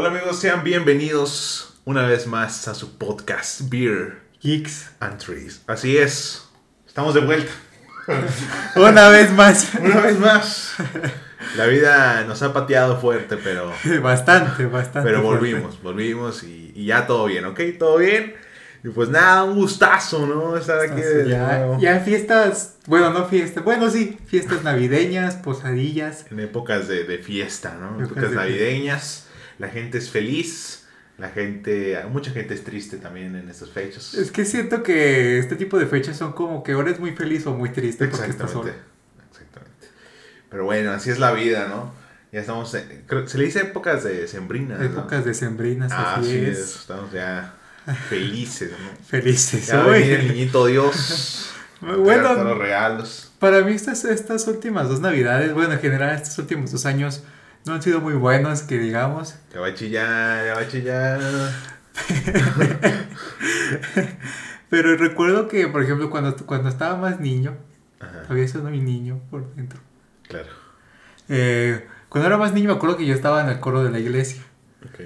Hola amigos, sean bienvenidos una vez más a su podcast Beer Geeks and Trees. Así es, estamos de vuelta. Una vez más. Una vez más. La vida nos ha pateado fuerte, pero... Bastante, bastante. Pero fuerte. volvimos, volvimos y, y ya todo bien, ¿ok? Todo bien. Y pues nada, un gustazo, ¿no? Estar aquí de Ya, nuevo. ya fiestas, bueno, no fiestas, bueno, sí, fiestas navideñas, posadillas. En épocas de, de fiesta, ¿no? En Épocas épocas de navideñas. La gente es feliz. La gente, mucha gente es triste también en estas fechas. Es que siento que este tipo de fechas son como que ahora es muy feliz o muy triste porque estás solo. Exactamente. Exactamente. Pero bueno, así es la vida, ¿no? Ya estamos, en- creo- se le dice épocas de sembrinas, ¿no? Épocas decembrinas, Ah, así es. es. Estamos ya felices, ¿no? Felices. Ya va a Uy. venir el niñito Dios. Bueno, los regalos. Para mí estas, estas últimas dos navidades, bueno, en general estos últimos dos años no han sido muy buenos, que digamos. Ya va a chillar, ya va a chillar. Pero recuerdo que, por ejemplo, cuando, cuando estaba más niño, Ajá, había sido mi niño por dentro. claro. Eh, cuando era más niño me acuerdo que yo estaba en el coro de la iglesia. Ok.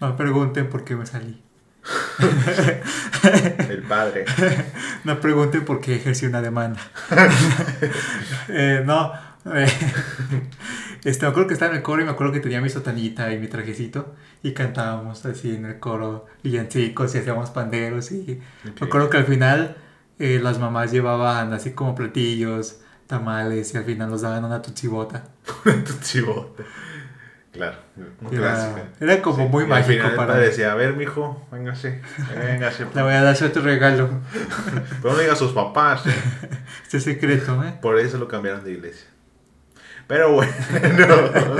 No me pregunten por qué me salí. El padre. No pregunten por qué ejercí una demanda. Eh, no. este, me acuerdo que estaba en el coro y me acuerdo que tenía mi sotanita y mi trajecito y cantábamos así en el coro villancicos y hacíamos panderos y Ok. me acuerdo que al final eh, las mamás llevaban así como platillos, tamales y al final nos daban una tutsibota. tu chivote. Claro, Era, era como muy Y al mágico final para mí. decía, a ver, mijo, véngase, véngase. Le voy a dar otro regalo. Pero no diga a sus papás, ¿eh? Este secreto, ¿eh? Por eso lo cambiaron de iglesia. Pero bueno,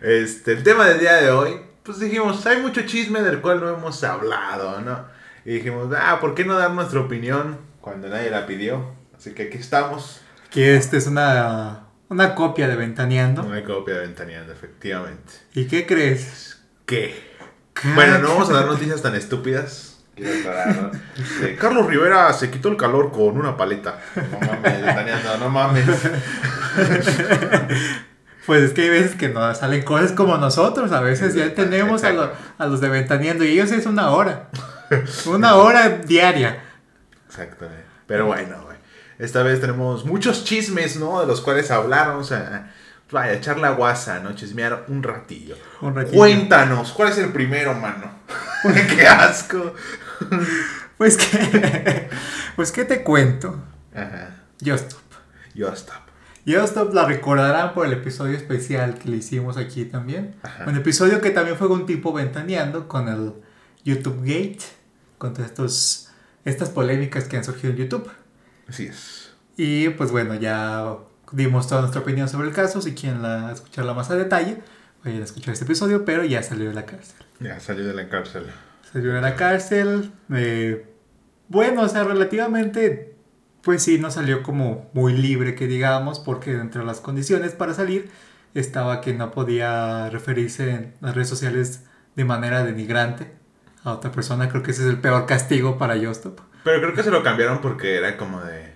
este, el tema del día de hoy, pues dijimos, hay mucho chisme del cual no hemos hablado, ¿no? Y dijimos, ah, ¿por qué no dar nuestra opinión cuando nadie la pidió? Así que aquí estamos. Que esta es una, una copia de Ventaneando. Una copia de Ventaneando, efectivamente. ¿Y qué crees? ¿Qué? Bueno, no vamos a dar noticias tan estúpidas. Carlos Rivera se quitó el calor con una paleta. No mames, Ventaneando, no mames. Pues es que hay veces que nos salen cosas como nosotros. A veces ya entendemos a, lo- a los de Ventaneando y ellos es una hora. Una hora diaria. Exactamente. Pero bueno, güey. Esta vez tenemos muchos chismes, ¿no? De los cuales hablar. Vamos a, vaya, echar la guasa, ¿no? Chismear un ratillo. Un ratito. Cuéntanos, ¿cuál es el primero, mano? ¡Qué asco! Pues que. Pues que te cuento. Ajá. Justop. Yo stop. Justop la recordarán por el episodio especial que le hicimos aquí también. Ajá. Un episodio que también fue un tipo ventaneando con el YouTube Gate. Con todas estos, estas polémicas que han surgido en YouTube. Así es. Y pues bueno, ya dimos toda nuestra opinión sobre el caso. Si quieren la, escucharla más a detalle, vayan a escuchar este episodio, pero ya salió de la cárcel. Ya salió de la cárcel. Salió de la cárcel. eh, bueno, o sea, relativamente, pues sí, no salió como muy libre, que digamos, porque entre las condiciones para salir estaba que no podía referirse en las redes sociales de manera denigrante a otra persona. Creo que ese es el peor castigo para Justop. Pero creo que se lo cambiaron porque era como de.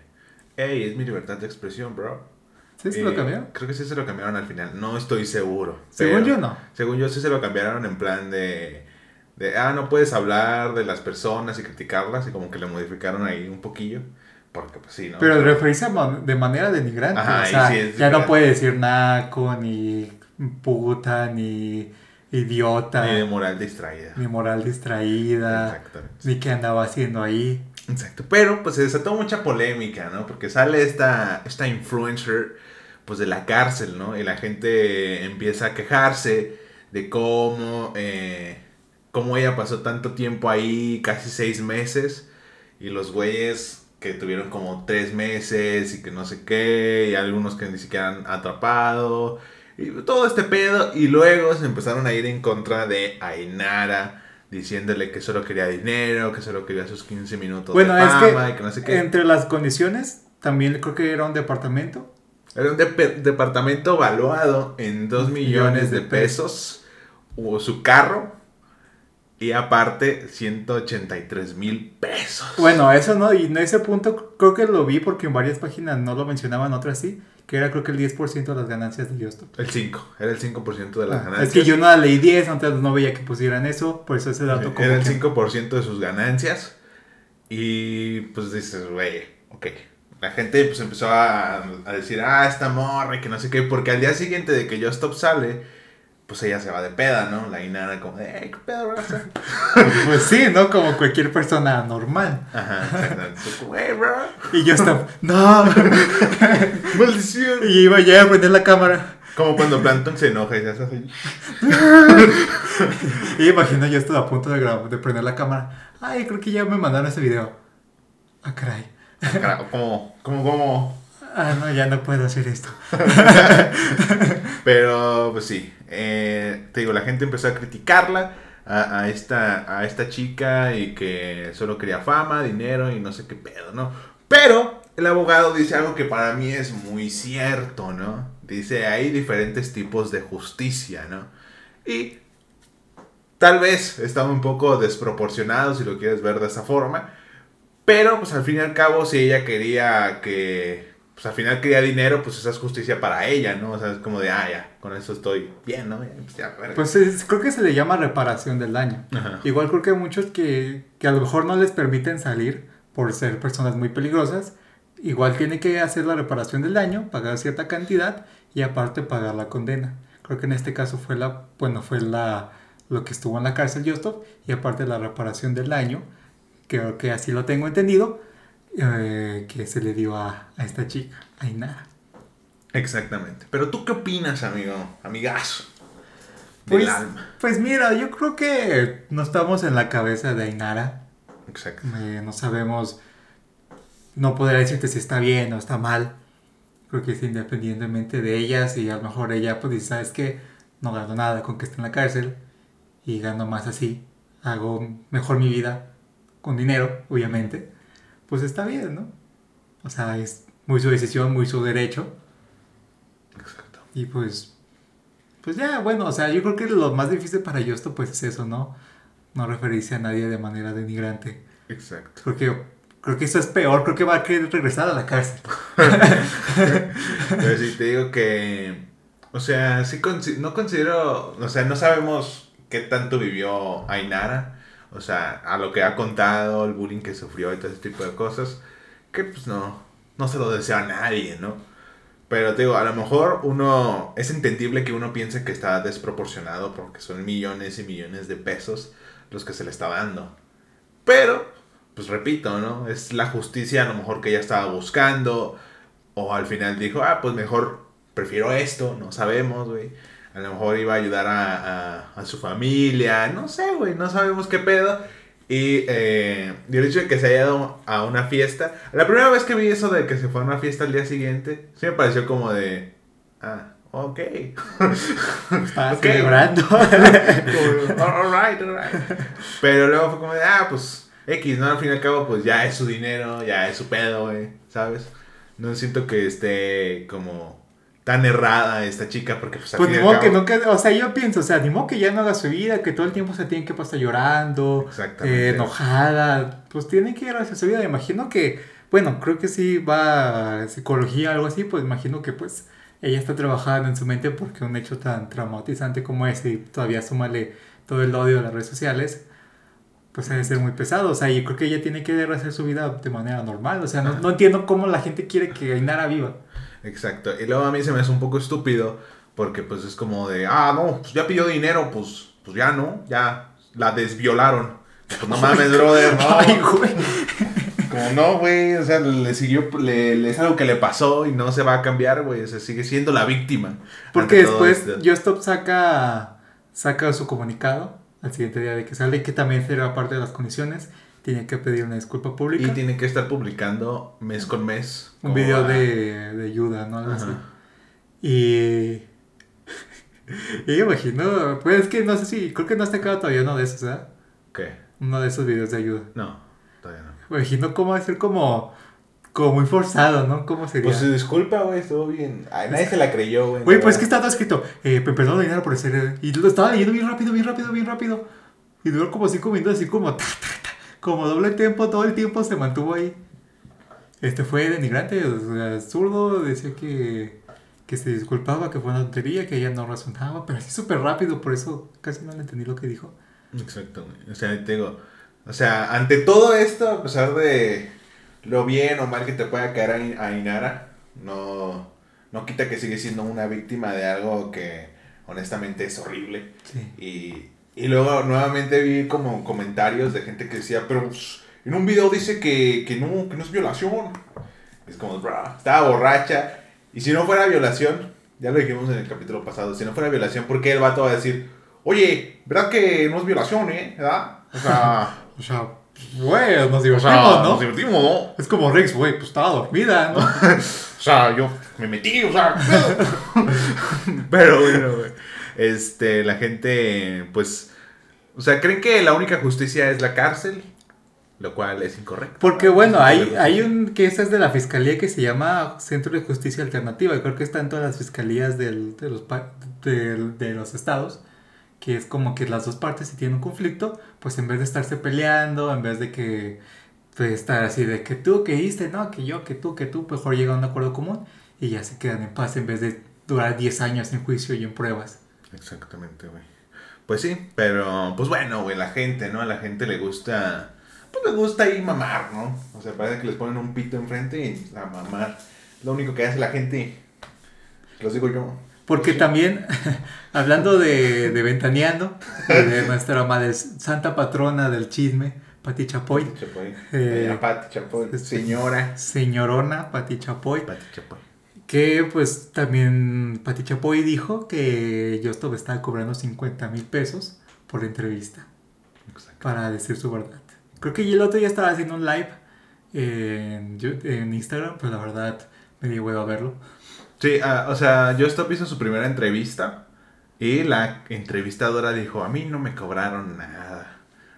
Hey, es mi libertad de expresión, bro. ¿Sí se Eh, lo cambió? Creo que sí se lo cambiaron al final. No estoy seguro. Según yo no. Según yo sí se lo cambiaron en plan de, de, ah, no puedes hablar de las personas y criticarlas y como que le modificaron ahí un poquillo. Porque pues sí, ¿no? Pero referirse man- de manera denigrante. Ajá, o sea, sí ya no puede decir naco, ni puta, ni idiota, Ni de ni, moral distraída. moral distraída, Exactamente. ni qué andaba haciendo ahí. Exacto. Pero pues se desató mucha polémica, ¿no? Porque sale esta, esta influencer pues de la cárcel, ¿no? Y la gente empieza a quejarse de cómo, eh, cómo ella pasó tanto tiempo ahí, casi seis meses, y los güeyes que tuvieron como tres meses y que no sé qué, y algunos que ni siquiera han atrapado, y todo este pedo, y luego se empezaron a ir en contra de Ainara, diciéndole que solo quería dinero, que solo quería sus 15 minutos Bueno, de es fama, y que no sé qué. entre las condiciones, también creo que era un departamento. Era un dep- departamento valuado en 2 millones de pesos, o su carro, Y aparte, 183 mil pesos. Bueno, eso no, y en ese punto creo que lo vi porque en varias páginas no lo mencionaban, otras sí, que era creo que el 10% de las ganancias de Justop. El 5, era el 5% de las Ah, ganancias. es que yo no leí 10, antes no veía que pusieran eso, por eso ese dato como Era el que- 5% de sus ganancias. Y pues dices, güey, ok. La gente pues empezó a, a decir, ah, esta morra, y que no sé qué. Porque al día siguiente de que Just Stop sale, pues ella se va de peda, ¿no? La Inara como de, "Ey, ¿qué pedo, raza?" Pues sí, ¿no? Como cualquier persona normal. Ajá, exactamente. Güey, bro. Y Justop, no. Maldición. Y iba ya a prender la cámara. Como cuando Planton se enoja y se hace así. Y imagino yo estoy a punto de, grabar, de prender la cámara. Ay, creo que ya me mandaron ese video. Ah, caray. Carajo, Como, como, como. Ah, no, ya no puedo hacer esto. Pero, pues sí. Eh, te digo, la gente empezó a criticarla a, esta, a esta chica y que solo quería fama, dinero y no sé qué pedo, ¿no? Pero el abogado dice algo que para mí es muy cierto, ¿no? Dice, hay diferentes tipos de justicia, ¿no? Y tal vez está un poco desproporcionado si lo quieres ver de esa forma. Pero, pues al fin y al cabo, si ella quería que. Pues al final quería dinero, pues esa es justicia para ella, ¿no? O sea, es como de, ah, ya, con eso estoy bien, ¿no? Pues, ya. Pues es- creo que se le llama reparación del daño. Ajá. Igual creo que hay muchos que, que a lo mejor no les permiten salir por ser personas muy peligrosas. Igual tiene que hacer la reparación del daño, pagar cierta cantidad y aparte pagar la condena. Creo que en este caso fue la, bueno, fue la, lo que estuvo en la cárcel Justop y aparte la reparación del daño, creo que así lo tengo entendido, eh, que se le dio a, a esta chica, a Inara. Exactamente. Pero tú qué opinas, amigo, amigazo? Del Pues, alma. pues mira, yo creo que no estamos en la cabeza de Ainara. Exacto. Eh, no sabemos, no podría decirte si está bien o está mal. Creo que es independientemente de ellas y a lo mejor ella pues dice, ¿sabes qué? No gano nada con que esté en la cárcel y gano más así. Hago mejor mi vida con dinero, obviamente. Pues está bien, ¿no? O sea, es muy su decisión, muy su derecho. Exacto. Y pues, pues ya, bueno, o sea, yo creo que lo más difícil para Justo pues es eso, ¿no? No referirse a nadie de manera denigrante. Exacto. Porque creo que eso es peor, creo que va a querer regresar a la cárcel. Pero sí te digo que. O sea, sí no considero. O sea, no sabemos qué tanto vivió Ainara. O sea, a lo que ha contado, el bullying que sufrió y todo ese tipo de cosas. Que pues no. No se lo desea a nadie, ¿no? Pero te digo, a lo mejor uno. Es entendible que uno piense que está desproporcionado porque son millones y millones de pesos los que se le está dando. Pero, pues repito, ¿no? Es la justicia a lo mejor que ella estaba buscando. O al final dijo, ah, pues mejor prefiero esto, no sabemos, güey. A lo mejor iba a ayudar a, a- a su familia, no sé, güey, no sabemos qué pedo. Y, eh, y el hecho de que se haya ido a una fiesta. La primera vez que vi eso de que se fue a una fiesta al día siguiente, sí me pareció como de, ah, ok. Está Ok. celebrando. Alright, alright. Pero luego fue como de, ah, pues X, ¿no? Al fin y al cabo, pues ya es su dinero, ya es su pedo, güey, ¿sabes? No siento que esté como tan errada esta chica porque pues Pues ni modo que no quede, o sea, yo pienso, o sea, ni modo que ya no haga su vida, que todo el tiempo se tiene que pasar llorando, eh, enojada, pues tiene que ir hacia su vida. Me imagino que, bueno, creo que sí va a psicología algo así, pues imagino que pues ella está trabajando en su mente porque un hecho tan traumatizante como ese y todavía súmale todo el odio de las redes sociales, pues ha de ser muy pesado. O sea, yo creo que ella tiene que hacer su vida de manera normal. O sea, no, no entiendo cómo la gente quiere que Ainara viva. Exacto. Y luego a mí se me hace un poco estúpido porque pues es como de, ah, no, pues ya pidió dinero, pues, pues ya no, ya la desviolaron. Pues no mames, brother, no. Ay, güey. Como no, güey, o sea, le siguió, le, le- es algo que le pasó y no se va a cambiar, güey, o sea, sigue siendo la víctima. Porque después. Justop saca, saca su comunicado al siguiente día de que sale, que también será parte de las condiciones. Tiene que pedir una disculpa Y pública. tiene que estar publicando mes con mes. un video a- de, de ayuda, ¿no? Algo así. Y. y imagino, pues es que no sé si, creo que no está acabado todavía uno de esos, ¿verdad? ¿Qué? Uno de esos videos de ayuda. No, todavía no. Imagino cómo va a ser como, como muy forzado, ¿no? ¿Cómo sería? Pues disculpa, güey, estuvo bien. Ay, nadie se la creyó, güey. Güey, pues es que verdad. estaba escrito, eh, pe- perdón dinero por ser... Y lo estaba leyendo bien rápido, bien rápido, bien rápido. Y duró como cinco minutos, así como, ta, ta, ta, como doble tiempo, todo el tiempo se mantuvo ahí. Este fue denigrante, o sea, zurdo, decía que, que se disculpaba, que fue una tontería, que ella no razonaba, pero así súper rápido, por eso casi no le entendí lo que dijo. Exacto. O sea, te digo, o sea, ante todo esto, a pesar de lo bien o mal que te pueda caer a Inara, no, no quita que sigue siendo una víctima de algo que honestamente es horrible. Sí. Y, y luego nuevamente vi como comentarios de gente que decía, pero pues, en un video dice que, que, no, que no es violación. Es como, bro, estaba borracha. Y si no fuera violación, ya lo dijimos en el capítulo pasado, si no fuera violación, ¿por qué el vato va a decir, oye, ¿verdad que no es violación, eh? ¿Verdad? O sea, O sea, güey, nos o divertimos, sea, ¿no? nos divertimos, ¿no? Es como Rex, güey, pues estaba dormida, ¿no? O sea, yo me metí, o sea. Pero bueno, güey. Este, la gente, pues, o sea, creen que la única justicia es la cárcel, lo cual es incorrecto. Porque bueno, hay, hay un que esa es de la fiscalía que se llama Centro de Justicia Alternativa. y creo que está en todas las fiscalías del- de, los, del- de los estados. Que es como que las dos partes si tienen un conflicto, pues en vez de estarse peleando, en vez de que pues, estar así de que tú que diste, no, que yo, que tú, que tú, mejor llegan a un acuerdo común y ya se quedan en paz en vez de durar 10 años en juicio y en pruebas. Exactamente, güey. Pues sí, pero, pues bueno, güey, la gente, ¿no? A la gente le gusta, pues le gusta ahí mamar, ¿no? O sea, parece que les ponen un pito enfrente y a mamar. Lo único que hace la gente, los digo yo. Porque también, hablando de, de ventaneando, de nuestra madre santa patrona del chisme, Pati Chapoy, Chapoy. Eh, Pati Chapoy. este- Señora. señorona Pati Chapoy, Pati Chapoy. Que pues también Pati Chapoy dijo que Justop estaba cobrando 50 mil pesos por la entrevista Exacto. para decir su verdad. Creo que el otro día estaba haciendo un live en, en Instagram, pero la verdad me dio huevo a verlo. Sí, ah, o sea, Justop hizo su primera entrevista y la entrevistadora dijo, a mí no me cobraron nada.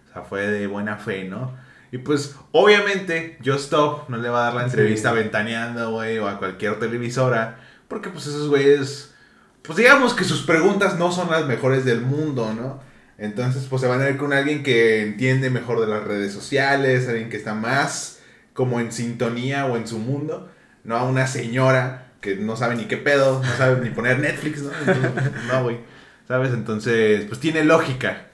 O sea, fue de buena fe, ¿no? Y pues, obviamente, Justop no le va a dar la Sí. entrevista ventaneando, güey, o a cualquier televisora, porque pues esos güeyes, pues digamos que sus preguntas no son las mejores del mundo, ¿no? Entonces, pues se van a ir con alguien que entiende mejor de las redes sociales, alguien que está más como en sintonía o en su mundo, no a una señora que no sabe ni qué pedo, no sabe ni poner Netflix, ¿no? Entonces, no, güey. ¿Sabes? Entonces, pues tiene lógica.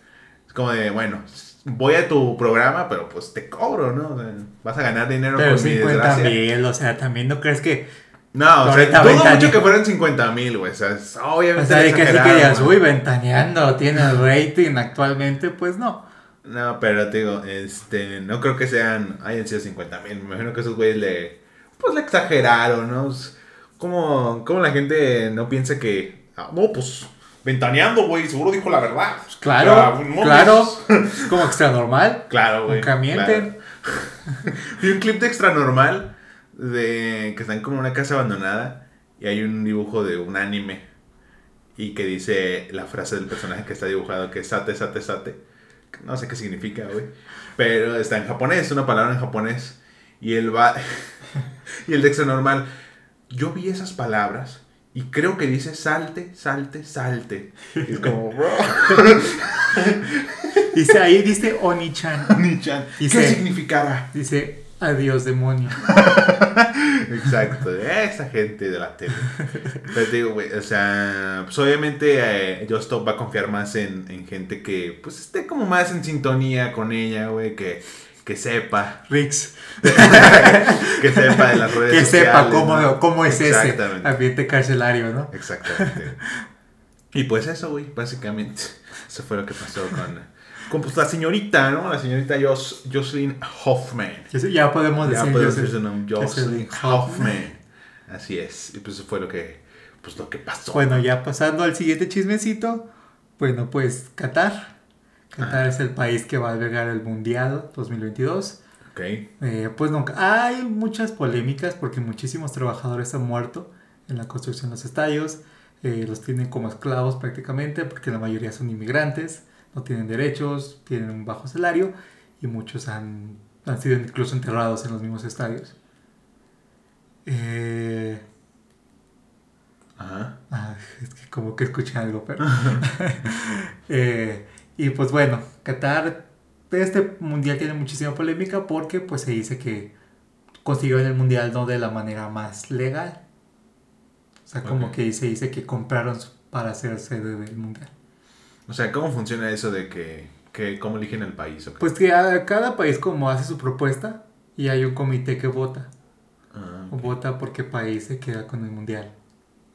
Es como de, bueno, voy a tu programa, pero pues te cobro, ¿no? O sea, vas a ganar dinero Pero con mi 50 desgracia. mil, o sea, también no crees que... No, o sea, dudo mucho que fueran 50 mil, güey. O sea, es O obviamente sea, de que así que digas, uy, ventaneando, tiene rating actualmente, pues no. No, pero te digo, este, no creo que sean, hayan sido 50 mil. Me imagino que esos güeyes le, pues le exageraron, ¿no? Como, como la gente no piensa que, no, pues, ventaneando, güey, seguro dijo la verdad. Claro, pues, claro, pues, como extra normal. Claro, güey. Nunca mienten. claro. Vi un clip de extra normal de que están como en una casa abandonada y hay un dibujo de un anime y que dice la frase del personaje que está dibujado que es sate, sate, sate. No sé qué significa, güey. Pero está en japonés, una palabra en japonés. Y él va. y el de extra normal. Yo vi esas palabras y creo que dice salte, salte, salte. Y es como, bro. Dice ahí, dice Oni-chan. Nichan, ¿Qué significará? Dice, adiós demonio. Exacto, esa gente de la tele. Pero te digo, güey, o sea, pues obviamente eh, Justop va a confiar más en, en gente que, pues, esté como más en sintonía con ella, güey, que, que sepa, Rix, que sepa de las redes que sepa sociales, cómo, ¿no? cómo es ese Exactamente. ambiente carcelario, ¿no? Exactamente. Y pues eso, güey, básicamente, eso fue lo que pasó con, con pues, la señorita, ¿no? La señorita Jos, Jocelyn Hoffman. Ya Ya podemos Ya decir puedo Joseph- decir su nombre, Jocelyn. Hoffman. Así es. Y pues eso fue lo que, pues lo que pasó. Bueno, ya pasando al siguiente chismecito. Bueno, pues Qatar. Qatar es el país que va a albergar el Mundial 2022. Ok. Eh, pues nunca. Hay muchas polémicas porque muchísimos trabajadores han muerto en la construcción de los estadios. Eh, los tienen como esclavos prácticamente porque la mayoría son inmigrantes, no tienen derechos, tienen un bajo salario y muchos han, han sido incluso enterrados en los mismos estadios. Eh, Ajá. ah, es que como que escuché algo, pero... Eh, Y pues bueno, Qatar, este mundial tiene muchísima polémica porque pues se dice que consiguieron el mundial no de la manera más legal. O sea, como que se dice que compraron para ser sede del mundial. O sea, ¿cómo funciona eso de que, que cómo eligen el país? o qué? Pues que a- cada país como hace su propuesta y hay un comité que vota. Ah, O vota por qué país se queda con el mundial.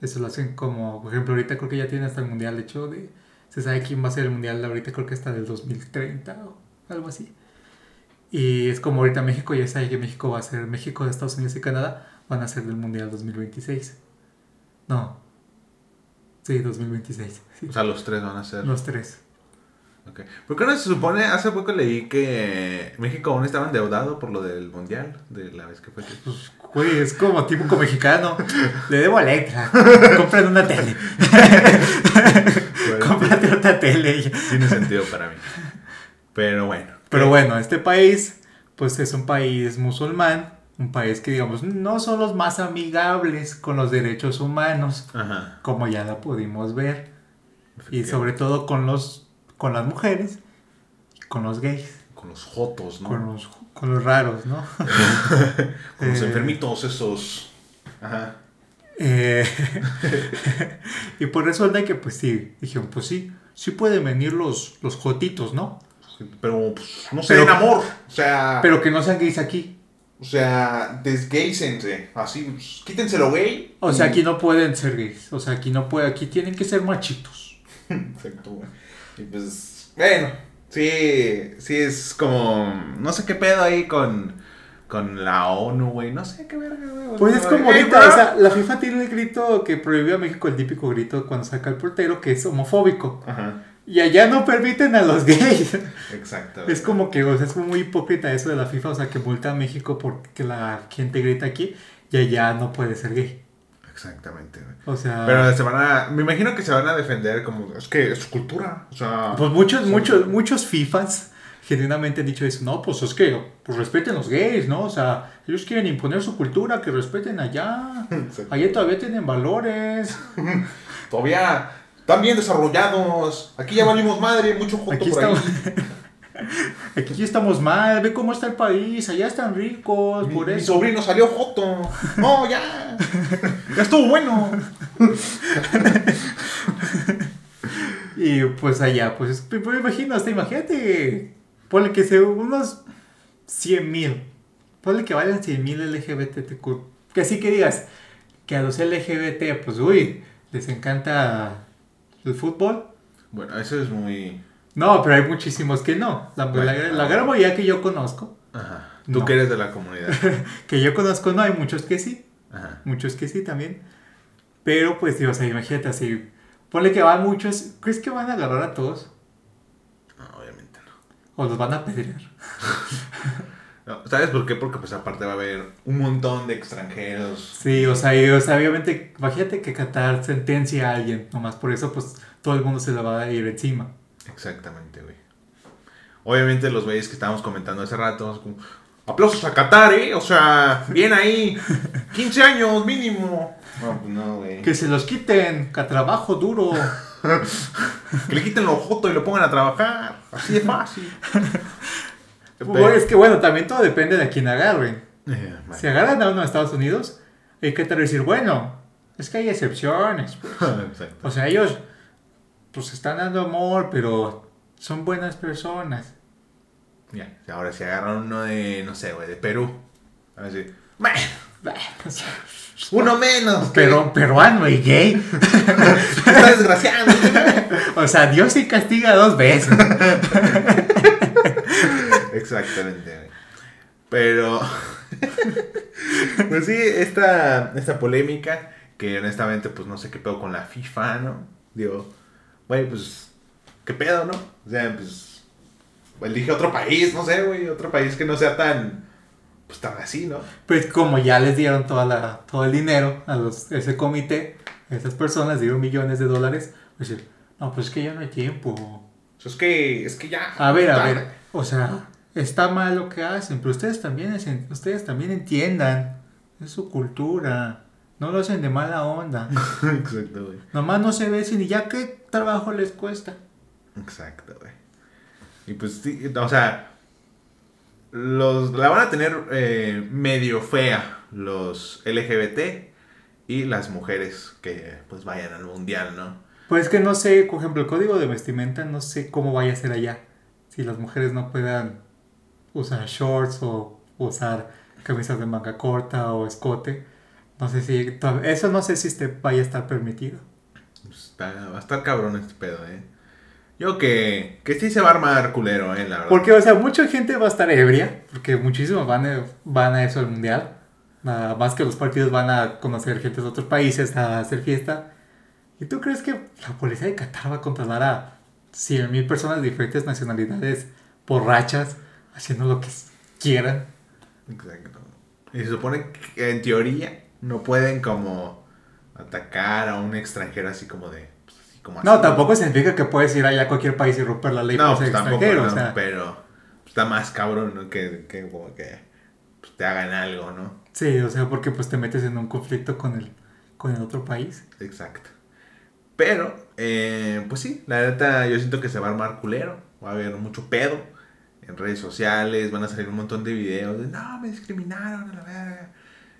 Eso lo hacen como, por ejemplo, ahorita creo que ya tiene hasta el mundial hecho de... Se sabe quién va a ser el mundial ahorita, creo que hasta del 2030 o algo así. Y es como ahorita México ya sabe que México va a ser, México, Estados Unidos y Canadá van a ser del mundial 2026. No. Sí, 2026. sí. O sea, los tres van a ser. Los tres. Ok. ¿Por qué no se supone? Hace poco leí que México aún estaba endeudado por lo del mundial, de la vez que fue. Pues, güey, es como típico mexicano. Le debo a Electra. Compran una tele. Bueno, Cómprate otra tele. tiene sentido para mí. Pero bueno. Pero bueno, este país, pues es un país musulmán, un país que digamos no son los más amigables con los derechos humanos, Ajá. como ya la pudimos ver, y sobre todo con los con las mujeres, con los gays, Con los jotos, ¿no? con los con los raros, ¿no? Con los Eh, enfermitos esos. Ajá. Eh, y pues resulta que pues sí, dijeron, pues sí, sí pueden venir los los jotitos, ¿no? Pero, pues, no sé, Pero- en amor. O sea. Pero que no sean gays aquí. O sea, desgaysense. Así, pues, quítenselo, güey. O sea, aquí no pueden ser gays. O sea, aquí no puede, aquí tienen que ser machitos. Exacto, güey. Y pues, bueno, sí, sí es como, no sé qué pedo ahí con, con la ONU, güey, no sé qué verga, güey. Pues es como ahorita, o sea, la FIFA tiene el grito que prohibió a México el típico grito cuando saca el portero que es homofóbico. Ajá, Y allá no permiten a los gays. exacto. Es como que, o sea, es muy hipócrita eso de la FIFA, o sea, que multa a México porque la gente grita aquí y allá no puede ser gay. Exactamente, güey. O sea, Pero se van a, me imagino que se van a defender como, es que es su cultura, o sea. pues muchos, son- muchos, muchos FIFAs genuinamente han dicho eso, no, pues es que, pues respeten los gays, ¿no? O sea, ellos quieren imponer su cultura, que respeten allá. Allá todavía tienen valores. Todavía están bien desarrollados, aquí ya valimos madre, mucho joto Aquí por ahí. aquí estamos mal, ve cómo está el país, allá están ricos, Mi, por mi eso. sobrino salió joto. No, ya. Ya estuvo bueno. Y pues allá, pues, pues me imagino, hasta imagínate, ponle que se unos 100 mil, ponle que vayan 100 mil LGBTQ, que así que digas, que a los LGBT, pues uy, les encanta el fútbol. Bueno, eso es muy. No, pero hay muchísimos que no. La, Bueno, la- la gran mayoría que yo conozco, Ajá. Tú No. que eres de la comunidad. que yo conozco, no, hay muchos que sí. Ajá. Muchos que sí también. Pero pues, sí, o sea, imagínate así. Ponle que van muchos. ¿Crees que van a agarrar a todos? No, obviamente no. ¿O los van a pedrear? No, ¿Sabes por qué? Porque pues aparte va a haber un montón de extranjeros. Sí, o sea, y- o sea, obviamente, imagínate que Qatar sentencia a alguien. Nomás por eso, pues todo el mundo se lo va a ir encima. Exactamente, güey. Obviamente los güeyes que estábamos comentando hace rato, como, aplausos a Qatar, ¿eh? O sea, bien ahí. 15 años mínimo. No, pues no, güey. Que se los quiten, que a trabajo duro. Que le quiten lo joto y lo pongan a trabajar. Así de fácil. Bueno, es que bueno, también todo depende de quién agarren. Eh. Si agarran a uno de Estados Unidos, hay que decir, bueno, es que hay excepciones. pues. Exacto. O sea, ellos pues están dando amor, pero son buenas personas. Ya, ahora si agarran uno de, no sé, güey, de Perú. A ver si. "Bueno, Bah, o sea, Uno menos. Pero peruano y gay. Está desgraciado. O sea, Dios sí castiga dos veces. Exactamente, güey. Pero. pues sí, esta, esta polémica. Que honestamente, pues no sé qué pedo con la FIFA, ¿no? Digo, güey, pues. ¿Qué pedo, no? O sea, pues. Elige otro país, no sé, güey. Otro país que no sea tan. Pues tan así, ¿no? Pues como ya les dieron toda la, todo el dinero a los, ese comité, esas personas dieron millones de dólares, pues no, pues es que ya no hay tiempo. Sea, es que. Es que ya. A ver, a ver, o sea, está mal lo que hacen, pero ustedes también, es- ustedes también entiendan, es su cultura, no lo hacen de mala onda. Exacto, güey. Nomás no se besen y ya qué trabajo les cuesta. Exacto, güey. Y pues sí, o sea, los, la van a tener eh, medio fea los LGBT y las mujeres que pues vayan al mundial, ¿no? Pues que no sé, por ejemplo, el código de vestimenta no sé cómo vaya a ser allá. Si las mujeres no puedan usar shorts o usar camisas de manga corta o escote. No sé si, eso no sé si este vaya a estar permitido. Va a estar cabrón este pedo, eh. Yo que, que sí se va a armar culero, eh, la verdad. Porque, o sea, mucha gente va a estar ebria, porque muchísimos van a, van a eso al mundial. Nada más que los partidos van a conocer gente de otros países, a hacer fiesta. ¿Y tú crees que la policía de Qatar va a controlar a 100.000 personas de diferentes nacionalidades borrachas, haciendo lo que quieran? Exacto. Y se supone que en teoría no pueden como atacar a un extranjero así como de... Pues, así como no, tampoco significa que puedes ir allá a cualquier país y romper la ley no, por ser pues, extranjero. o sea. pero está más cabrón ¿no? que, que, como que pues, te hagan algo, ¿no? Sí, o sea, porque pues te metes en un conflicto con el, con el otro país. Exacto. Pero, eh, pues sí, la neta yo siento que se va a armar culero. Va a haber mucho pedo en redes sociales, van a salir un montón de videos de no, me discriminaron a la verga.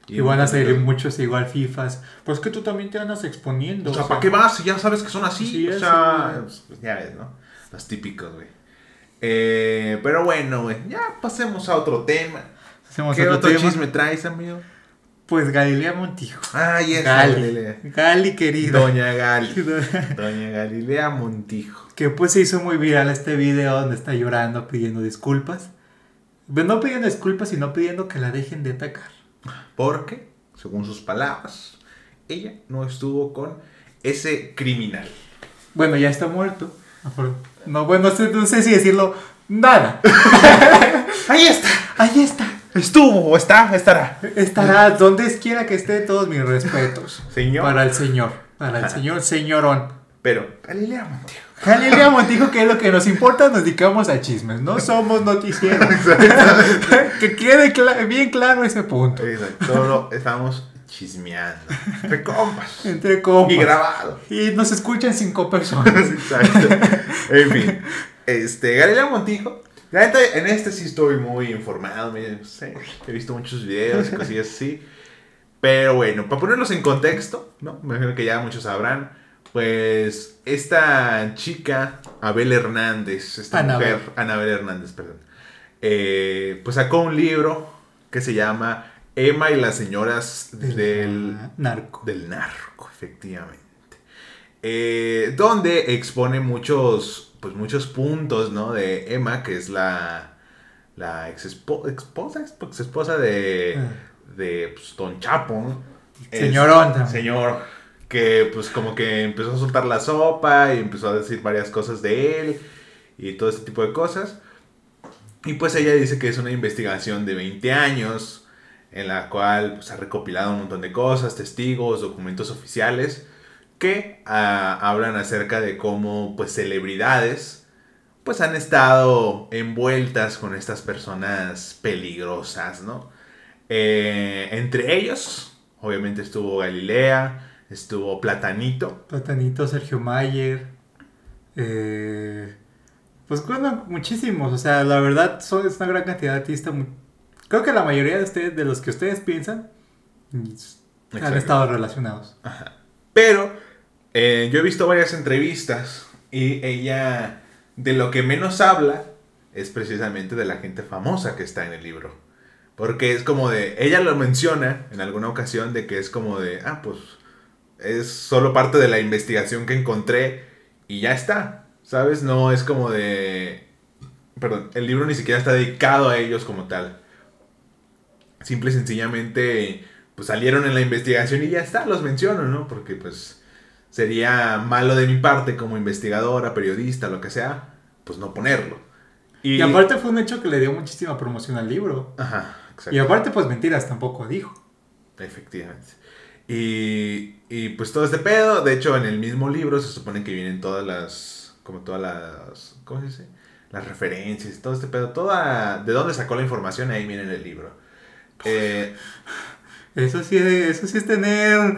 Y, van a salir muchos igual FIFAs. Pues que tú también te andas exponiendo. O sea, ¿para qué vas? Ya sabes que son así. o sea, pues, ya ves, ¿no? Los típicos, güey. Eh, pero bueno, güey, ya pasemos a otro tema. ¿Qué otro, chisme traes, amigo? Pues Galilea Montijo. Ah, yes, Gali. Gali, querida. Doña Gali. Doña Galilea Montijo. Que pues se hizo muy viral este video donde está llorando pidiendo disculpas. No pidiendo disculpas, sino pidiendo que la dejen de atacar. Porque, según sus palabras, ella no estuvo con ese criminal. Bueno, ya está muerto. No, bueno, no sé, si decirlo nada. Ahí está. Ahí está. Estuvo, o está, estará. Estará donde quiera que esté, todos mis respetos. Señor. Para el señor. Para el señor, señorón. Pero, Galilea Montijo. Galilea Montijo, que es lo que nos importa, nos dedicamos a chismes. No somos noticieros. que quede bien claro ese punto. Exacto. Solo estamos chismeando. Entre compas. Entre compas. Y grabado. Y nos escuchan cinco personas. Exacto. En fin. Este, Galilea Montijo la neta, en este sí estoy muy informado. he visto muchos videos y cosillas así. Pero bueno, para ponerlos en contexto, ¿no? Me imagino que ya muchos sabrán. Pues esta chica, Abel Hernández, esta mujer, Anabel Hernández, perdón, eh, pues sacó un libro que se llama Emma y las señoras del, narco. Del narco, efectivamente. Eh, donde expone muchos pues muchos puntos, ¿no? De Emma, que es la, la ex esposa, ex esposa de, ah. de pues, Don Chapo, Señorón Señor, que pues como que empezó a soltar la sopa y empezó a decir varias cosas de él y todo ese tipo de cosas. Y pues ella dice que es una investigación de 20 años en la cual pues, ha recopilado un montón de cosas, testigos, documentos oficiales que ah, hablan acerca de cómo pues celebridades pues han estado envueltas con estas personas peligrosas, ¿no? Eh, entre ellos, obviamente estuvo Galilea, estuvo Platanito. Platanito, Sergio Mayer, eh, pues bueno, muchísimos, o sea, la verdad son, es una gran cantidad de artistas. Creo que la mayoría de ustedes, de los que ustedes piensan, han estado relacionados. Pero eh, yo he visto varias entrevistas y ella de lo que menos habla es precisamente de la gente famosa que está en el libro. Porque es como de, ella lo menciona en alguna ocasión de que es como de, ah, pues es solo parte de la investigación que encontré y ya está. ¿Sabes? No es como de, perdón, el libro ni siquiera está dedicado a ellos como tal. Simple y sencillamente, pues salieron en la investigación y ya está, los menciono, ¿no? Porque pues sería malo de mi parte como investigadora, periodista, lo que sea, pues no ponerlo. Y, aparte fue un hecho que le dio muchísima promoción al libro. Ajá, exacto. Y aparte pues mentiras tampoco dijo. Efectivamente. Y, y pues todo este pedo, de hecho en el mismo libro se supone que vienen todas las, como todas las, ¿cómo se dice? Las referencias, todo este pedo, toda, de dónde sacó la información ahí viene en el libro. Eh, eso sí, eso sí es tener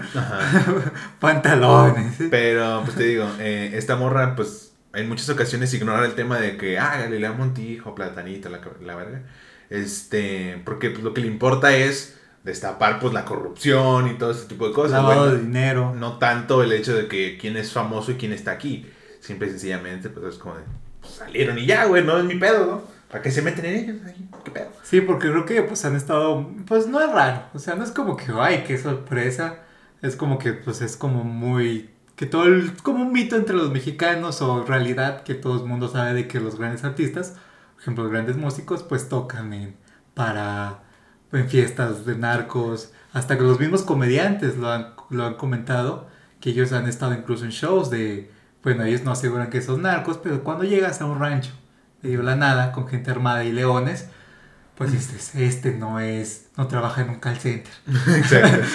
pantalones. Pero, pues te digo, eh, esta morra, pues, en muchas ocasiones ignorar el tema de que, ah, Galilea Montijo, Platanito, la, la verga. Este, porque pues, lo que le importa es destapar pues la corrupción y todo ese tipo de cosas. Lavado Bueno, de dinero. no tanto el hecho de que quién es famoso y quién está aquí. Simple y sencillamente, pues es como de, pues, salieron y ya, güey, no es mi pedo, ¿no? ¿Para qué se meten en ellos? ¿Qué pedo? Sí, porque creo que pues han estado, pues no es raro, o sea, no es como que, ay, qué sorpresa, es como que pues es como muy, que todo el, como un mito entre los mexicanos o realidad que todo el mundo sabe de que los grandes artistas, por ejemplo, los grandes músicos, pues tocan en, para, en fiestas de narcos, hasta que los mismos comediantes lo han, lo han comentado, que ellos han estado incluso en shows de, bueno, ellos no aseguran que son narcos, pero cuando llegas a un rancho, de la nada, con gente armada y leones, pues este, este no es, no trabaja en un call center. Exacto.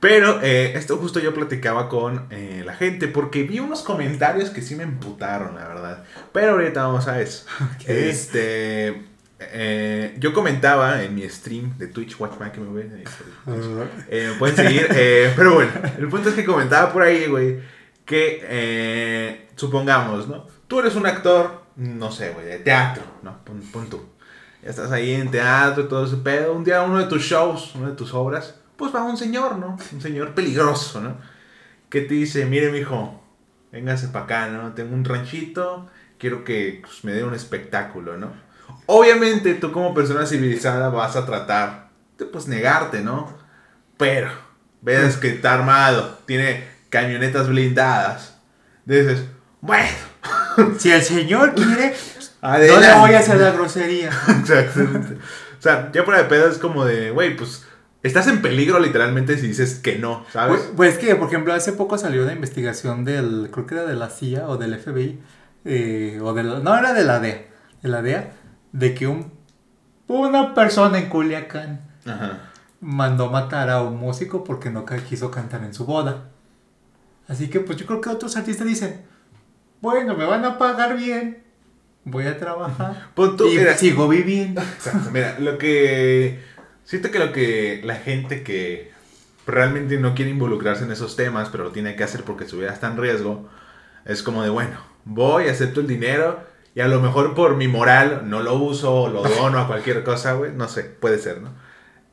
Pero eh, esto justo yo platicaba con eh, la gente porque vi unos comentarios que sí me emputaron, la verdad. Pero ahorita vamos a eso. Este, eh, yo comentaba en mi stream de Twitch, Watchman que me eh, me pueden seguir. eh, pero bueno, el punto es que comentaba por ahí, güey, que eh, supongamos, ¿no? Tú eres un actor, no sé, güey, de teatro, ¿no? Pon, pon tú. Ya estás ahí en teatro y todo ese pedo. Un día uno de tus shows, una de tus obras, pues va un señor, ¿no? Un señor peligroso, ¿no? Que te dice, mire, mijo, véngase para acá, ¿no? Tengo un ranchito, quiero que pues, me dé un espectáculo, ¿no? Obviamente tú como persona civilizada vas a tratar de, pues, negarte, ¿no? Pero, ves que está armado, tiene camionetas blindadas. Dices, bueno, Si el señor quiere, no le voy a hacer la grosería. Exactamente. O sea, ya fuera de pedo es como de, güey, pues estás en peligro literalmente si dices que no, ¿sabes? Pues, pues que, por ejemplo, hace poco salió una investigación del, creo que era de la CIA o del FBI, eh, o de la- no era de la DEA, de la DEA, de que un, una persona en Culiacán Ajá. mandó matar a un músico porque no quiso cantar en su boda. Así que pues yo creo que otros artistas dicen, bueno, me van a pagar bien, voy a trabajar Pon tú, y mira, sigo viviendo. Exacto, mira, lo que. Siento que lo que la gente que realmente no quiere involucrarse en esos temas, pero lo tiene que hacer porque su vida está en riesgo, es como de, bueno, voy, acepto el dinero y a lo mejor por mi moral no lo uso lo dono a cualquier cosa, güey, no sé, puede ser, ¿no?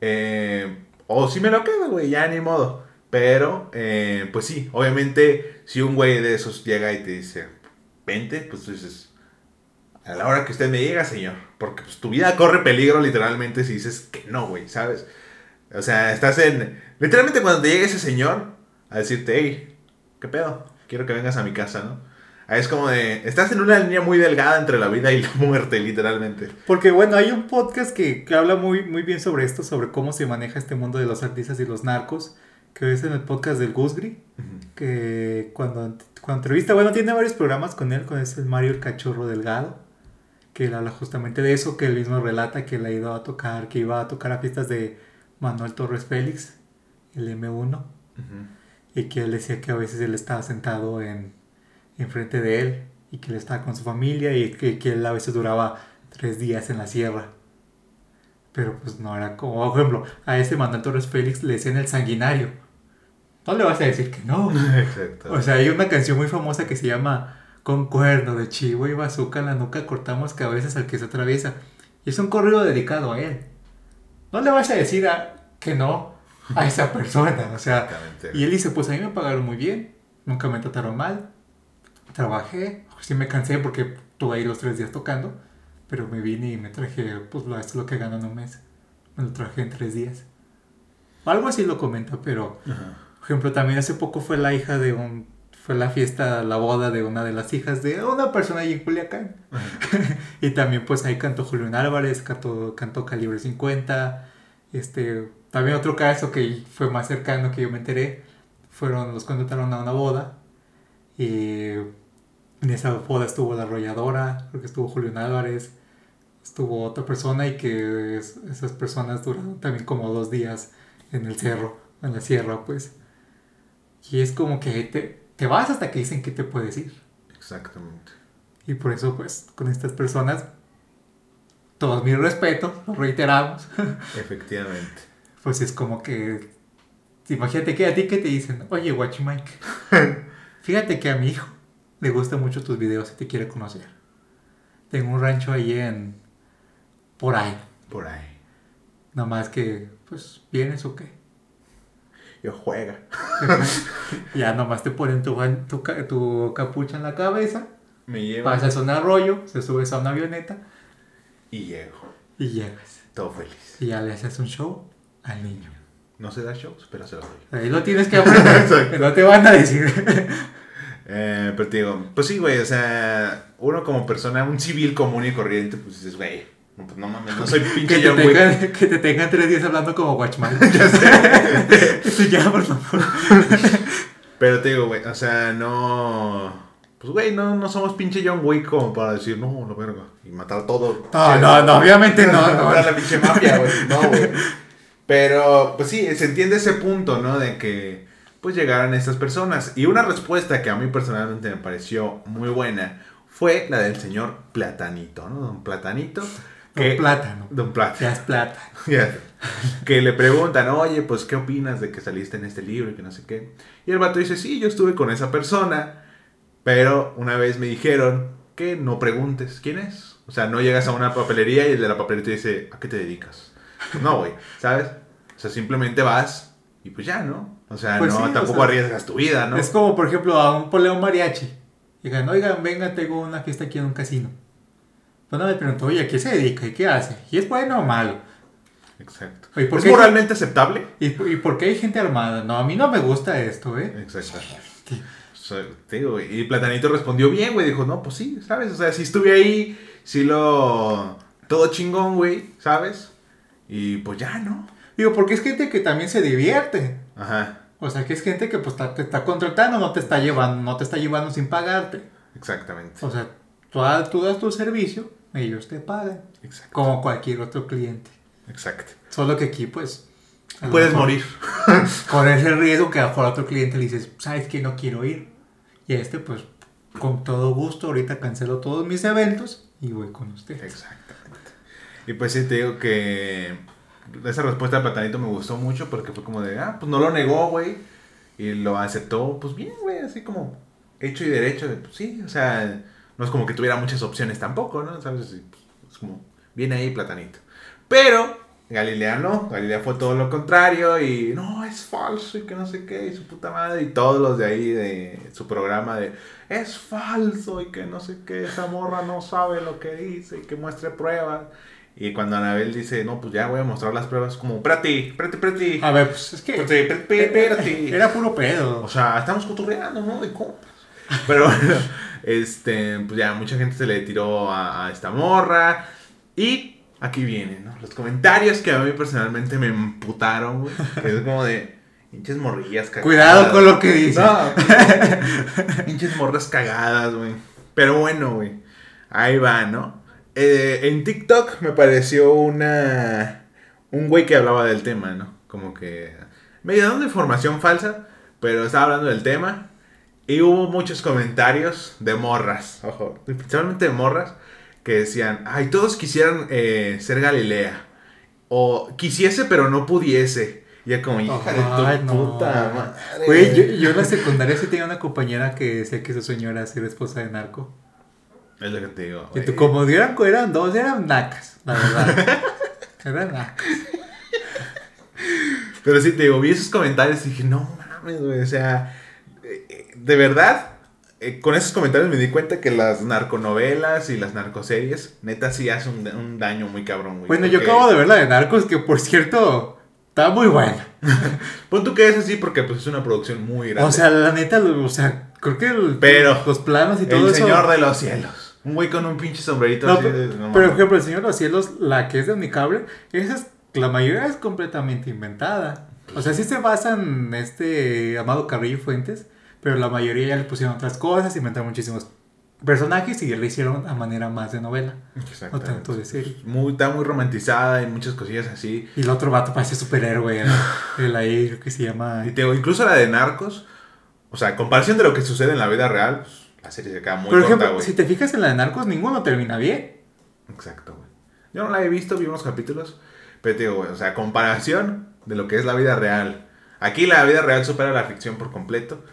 Eh, o si me lo quedo, güey, ya ni modo. Pero, eh, pues sí, obviamente, si un güey de esos llega y te dice, vente, pues tú dices, a la hora que usted me diga, señor. Porque pues, tu vida corre peligro literalmente si dices que no, güey, ¿sabes? O sea, estás en... Literalmente cuando te llegue ese señor a decirte, hey, ¿qué pedo? Quiero que vengas a mi casa, ¿no? Es como de... Estás en una línea muy delgada entre la vida y la muerte, literalmente. Porque bueno, hay un podcast que, que habla muy, muy bien sobre esto, sobre cómo se maneja este mundo de los artistas y los narcos, que es en el podcast del Gusgri, que cuando, cuando entrevista, bueno, tiene varios programas con él, con ese Mario el Cachorro Delgado, que él habla justamente de eso, que él mismo relata que él ha ido a tocar, que iba a tocar a fiestas de Manuel Torres Félix, el M1, y que él decía que a veces él estaba sentado en enfrente de él y que él estaba con su familia y que, que él a veces duraba tres días en la sierra. Pero pues no era como, por ejemplo, a ese Manuel Torres Félix le decían el sanguinario. No le vas a decir que no. Exacto. O sea, hay una canción muy famosa que se llama Con cuerno de chivo y bazooka en la nuca cortamos cabezas al que se atraviesa. Y es un corrido dedicado a él. No le vas a decir a, que no a esa persona. O sea, y él dice, pues a mí me pagaron muy bien, nunca me trataron mal, trabajé, sí me cansé porque estuve ahí los tres días tocando, pero me vine y me traje, pues lo- esto es lo que gano en un mes, me lo traje en tres días. Algo así lo comenta, pero, Ajá. por ejemplo, también hace poco fue la hija de un, fue la fiesta, la boda de una de las hijas de una persona ahí en Culiacán. y también pues ahí cantó Julián Álvarez, cantó, cantó Calibre 50, este, también otro caso que fue más cercano que yo me enteré, fueron, los contrataron a una boda, y en esa boda estuvo la arrolladora, creo que estuvo Julián Álvarez, estuvo otra persona y que es- esas personas duraron también como dos días en el cerro, en la sierra pues. Y es como que te, te vas hasta que dicen que te puedes ir. Exactamente. Y por eso, pues, con estas personas, todo mi respeto, lo reiteramos, Efectivamente. pues es como que, imagínate que a ti que te dicen, oye, Watch Mike, fíjate que a mi hijo le gustan mucho tus videos y te quiere conocer. Tengo un rancho ahí en... por ahí. Por ahí. Nada más que, pues, ¿vienes o qué? Yo juega. ya nomás te ponen tu, tu, tu capucha en la cabeza, Me lleva pasas a un arroyo, se subes a una avioneta y llego. y llegas. Todo feliz. Y ya le haces un show al niño. No se da shows, pero se lo doy. Ahí lo tienes que aprender. No te van a decir. Eh, pero te digo, pues sí, güey, o sea, uno como persona, un civil común y corriente, pues dices, güey, no, pues no mames, no soy pinche Wick. tengan, que te tengan tres días hablando como Watchman. Ya sé. Eso ya, por favor. Pero te digo, güey, o sea, no. Pues, güey, no, no somos pinche John Wick como para decir, no, la verga, y matar todo. No, no, no, obviamente no. no. A la pinche mafia, güey. No, güey. Pero, pues sí, se entiende ese punto, ¿no? De que, pues llegaran estas personas. Y una respuesta que a mí personalmente me pareció muy buena fue la del señor Platanito, ¿no? Don Platanito. Con plátano. Don Plata. Ya es plata. Que le preguntan, oye, pues, ¿qué opinas de que saliste en este libro y que no sé qué? Y el vato dice, sí, yo estuve con esa persona, pero una vez me dijeron que no preguntes quién es. O sea, no llegas a una papelería y el de la papelería te dice, ¿a qué te dedicas? Pues no, güey, ¿sabes? O sea, simplemente vas y pues ya, ¿no? O sea, Pues no, sí, o tampoco sea, arriesgas tu vida, ¿no? Es como, por ejemplo, a un poleo mariachi. Digan, oigan, venga, tengo una fiesta aquí en un casino. Pues no me pregunto, oye, ¿a qué se dedica y qué hace? ¿Y es bueno o malo? Exacto. ¿por ¿Es qué- moralmente aceptable? ¿Y, y por qué hay gente armada? No, a mí no me gusta esto, ¿eh? Exacto. O sea, y Platanito respondió bien, güey. Dijo, no, pues sí, ¿sabes? O sea, si estuve ahí, sí lo. Todo chingón, güey, ¿sabes? Y pues ya, ¿no? Digo, porque es gente que también se divierte. Ajá, O sea, que es gente que pues te está contratando, no te está llevando, no te está llevando sin pagarte. exactamente. O sea, tú, das- tú das tu servicio, ellos te pagan. Exacto. Como cualquier otro cliente. Exacto. Solo que aquí, pues. Puedes mejor morir. Corres el riesgo que a a otro cliente le dices, ¿sabes que No quiero ir. Y este, pues, con todo gusto, ahorita cancelo todos mis eventos y voy con usted. Exactamente. Y pues sí, te digo que esa respuesta de Platanito me gustó mucho porque fue como de, ah, pues no lo negó, güey. Y lo aceptó, pues bien, güey, así como hecho y derecho. de, Pues sí, o sea, no es como que tuviera muchas opciones tampoco, ¿no? ¿Sabes? Pues, es como, viene ahí Platanito. Pero Galilea no, Galilea fue todo lo contrario y no, es falso y que no sé qué, y su puta madre, y todos los de ahí de su programa de es falso y que no sé qué, esa morra no sabe lo que dice y que muestre pruebas. Y cuando Anabel dice, no, pues ya voy a mostrar las pruebas, como, espérate, espérate, espérate, A ver, pues es que espérate, espérate, espérate. era puro pedo. O sea, estamos cotorreando, ¿no? De compas. Pero bueno, este, pues ya mucha gente se le tiró a, a esta morra. Y aquí vienen, ¿no? Los comentarios que a mí personalmente me emputaron, güey. Que es como de, pinches morrillas cagadas. Cuidado con lo que dices. No, pinches morras cagadas, güey. Pero bueno, güey. Ahí va, ¿no? Eh, en TikTok me pareció una. Un güey que hablaba del tema, ¿no? Como que. Medio dando información falsa, pero estaba hablando del tema. Y hubo muchos comentarios de morras, ojo, principalmente de morras, que decían: Ay, todos quisieran eh, ser Galilea. O quisiese, pero no pudiese. Y ya como, hija de tu no. puta madre. Güey, yo, yo en la secundaria sí tenía una compañera que decía que su sueño era ser esposa de narco. Es lo que te digo. Y tú, como eran, eran dos, eran nacas, la verdad. eran nacas. Pero sí, te digo, vi esos comentarios y dije, no mames, güey. O sea, eh, de verdad, eh, con esos comentarios me di cuenta que las narconovelas y las narcoseries, neta, sí hacen un, un daño muy cabrón, güey. Bueno, yo acabo de ver la de Narcos, que por cierto, está muy buena. Pon tú que es así porque pues, es una producción muy grande. O sea, la neta, o sea, creo que el- Pero, los planos y todo el eso. señor de los cielos. Un güey con un pinche sombrerito No, así. pero, de- no pero, por ejemplo, el Señor de los Cielos, la que es de Unicable, esa es, la mayoría es completamente inventada. O sea, sí se basa en este Amado Carrillo Fuentes, pero la mayoría ya le pusieron otras cosas, inventaron muchísimos personajes y le hicieron a manera más de novela, no tanto de serie. Muy, está muy romantizada y muchas cosillas así. Y el otro vato parece superhéroe, el, el ahí que se llama... Y te incluso la de Narcos, o sea, comparación de lo que sucede en la vida real, pues, la serie se queda muy Por corta, ejemplo, güey. si te fijas en la de Narcos, ninguno termina bien. Exacto, güey. Yo no la he visto, vi unos capítulos, pero te digo, güey, o sea, comparación de lo que es la vida real. Aquí la vida real supera la ficción por completo,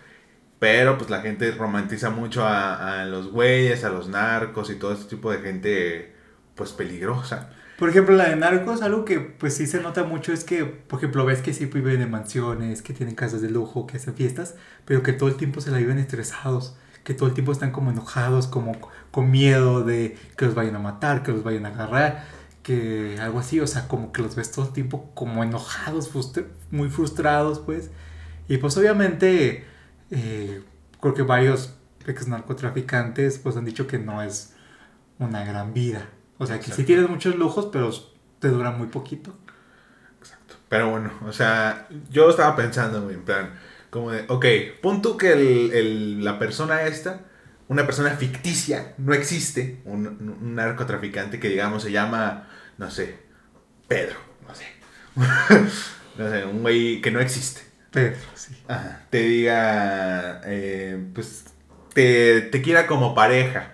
Pero pues la gente romantiza mucho a, a los güeyes, a los narcos y todo este tipo de gente pues peligrosa. Por ejemplo, la de Narcos, algo que pues sí se nota mucho es que, por ejemplo, ves que sí viven en mansiones, que tienen casas de lujo, que hacen fiestas, pero que todo el tiempo se la viven estresados, que todo el tiempo están como enojados, como con miedo de que los vayan a matar, que los vayan a agarrar, que algo así, o sea, como que los ves todo el tiempo como enojados, muy frustrados, pues. Y pues obviamente, eh, creo que varios ex narcotraficantes pues han dicho que no es una gran vida. O sea, que sí tienes muchos lujos, pero te dura muy poquito. Exacto. Pero bueno, o sea, yo estaba pensando, en plan, como de, ok, punto que el, la persona esta, una persona ficticia, no existe, un, narcotraficante que digamos se llama, no sé, Pedro, no sé. no sé, un güey que no existe. Pedro, sí. Ajá, te diga, eh, pues, te, te quiera como pareja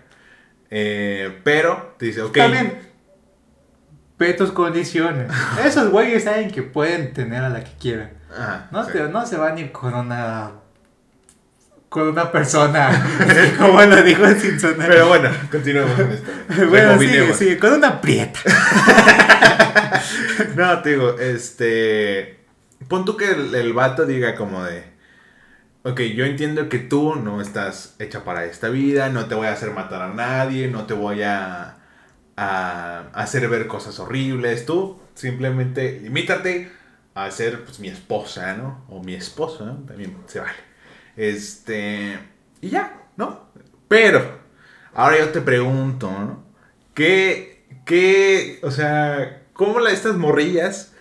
eh, pero te dice, ok. También, ve tus condiciones. Esos güeyes saben que pueden tener a la que quieran. No, no se van a ir con una con una persona, como lo dijo sin sonar. Pero bueno, continuemos con esto. bueno, sigue, sigue, con una prieta. no, te digo, este. Pon tú que el, el, vato diga como de ok, yo entiendo que tú no estás hecha para esta vida, no te voy a hacer matar a nadie, no te voy a, a hacer ver cosas horribles, tú simplemente limítate a ser pues, mi esposa, ¿no? O mi esposo, ¿no? También se vale. Este, y ya, ¿no? Pero, ahora yo te pregunto, ¿no? ¿Qué, qué, o sea, cómo la, estas morrillas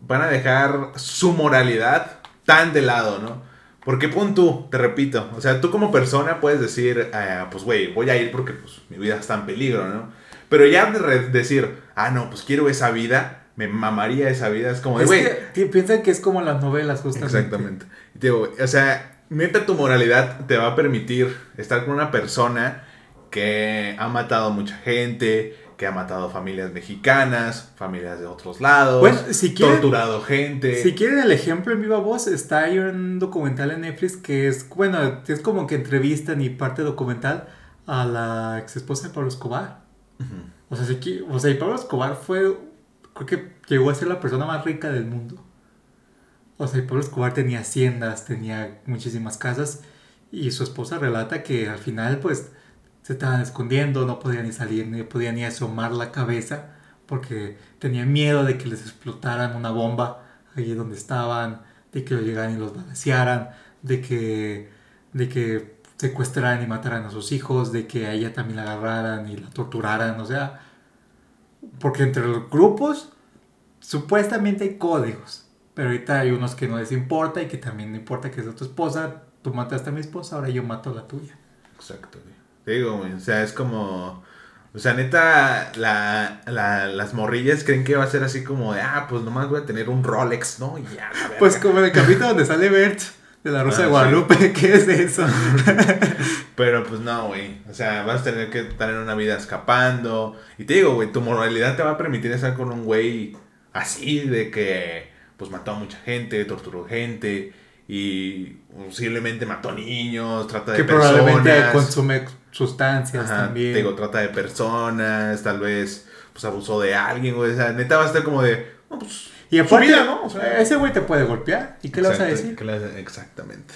van a dejar su moralidad tan de lado, ¿no? Porque pon tú, te repito, o sea, tú como persona puedes decir, ah, pues güey, voy a ir porque pues, mi vida está en peligro, ¿no? Pero ya de decir, ah, no, pues quiero esa vida, me mamaría esa vida, es como de, güey. Piensan que es como las novelas, justamente. Exactamente. Digo, o sea, neta tu moralidad te va a permitir estar con una persona que ha matado a mucha gente, que ha matado familias mexicanas, familias de otros lados, bueno, si torturado gente. Si quieren el ejemplo en viva voz, está ahí un documental en Netflix que es, bueno, es como que entrevistan y parte documental a la ex esposa de Pablo Escobar. o, sea, si, o sea, y Pablo Escobar fue, creo que llegó a ser la persona más rica del mundo. O sea, Pablo Escobar tenía haciendas, tenía muchísimas casas y su esposa relata que al final, pues, se estaban escondiendo, no podían ni salir, ni podían ni asomar la cabeza porque tenían miedo de que les explotaran una bomba allí donde estaban, de que llegaran y los balancearan, de que, de que secuestraran y mataran a sus hijos, de que a ella también la agarraran y la torturaran, o sea, porque entre los grupos supuestamente hay códigos, pero ahorita hay unos que no les importa y que también no importa que sea tu esposa, tú mataste a mi esposa, ahora yo mato a la tuya. Exacto digo, o sea, es como... O sea, neta, la, la, las morrillas creen que va a ser así como de, ah, pues nomás voy a tener un Rolex, ¿no? Y ya, Pues como en el capítulo donde sale Bert de la Rosa de ah, Guadalupe, ¿qué es eso? Pero pues no, güey. O sea, vas a tener que tener una vida escapando. Y te digo, güey, tu moralidad te va a permitir estar con un güey así, de que pues mató a mucha gente, torturó gente y posiblemente mató niños, trata de que personas. Que probablemente consume sustancias también. digo, trata de personas, tal vez pues abusó de alguien, güey. O sea, neta va a estar como de. pues, y aparte, ¿no? O sea, ese güey te puede golpear. ¿Y qué le vas a decir? Exactamente.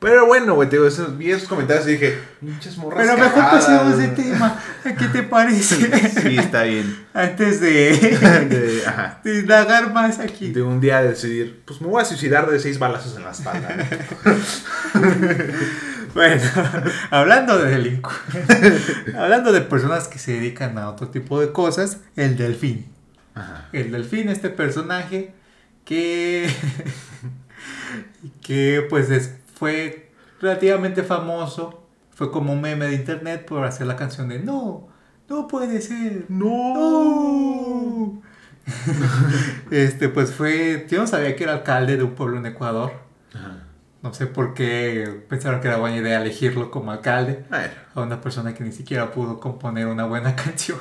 Pero bueno, güey, te digo, esos, vi esos comentarios y dije, pinches morras. Pero mejor pasemos de tema. ¿Qué te parece? sí, está bien. Antes de, de, ajá. de indagar más aquí. De un día decidir, pues me voy a suicidar de seis balazos en la espalda. bueno, hablando de delincuentes, hablando de personas que se dedican a otro tipo de cosas, el delfín. Ajá. El delfín, este personaje que. que pues es fue relativamente famoso, fue como un meme de internet por hacer la canción de No, no puede ser, no. este, pues fue, yo no sabía que era alcalde de un pueblo en Ecuador. No sé por qué pensaron que era buena idea elegirlo como alcalde a una persona que ni siquiera pudo componer una buena canción.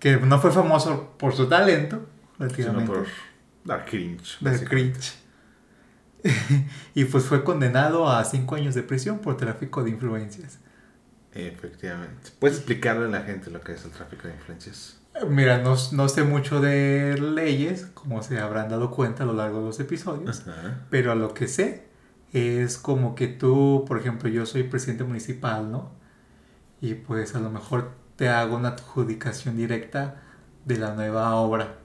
Que no fue famoso por su talento, sino por dar cringe. Dar cringe. y pues fue condenado a cinco años de prisión por tráfico de influencias. Efectivamente. ¿Puedes explicarle a la gente lo que es el tráfico de influencias? Mira, no, no sé mucho de leyes, como se habrán dado cuenta a lo largo de los episodios, pero a lo que sé es como que tú, por ejemplo, yo soy presidente municipal, ¿no? Y pues a lo mejor te hago una adjudicación directa de la nueva obra.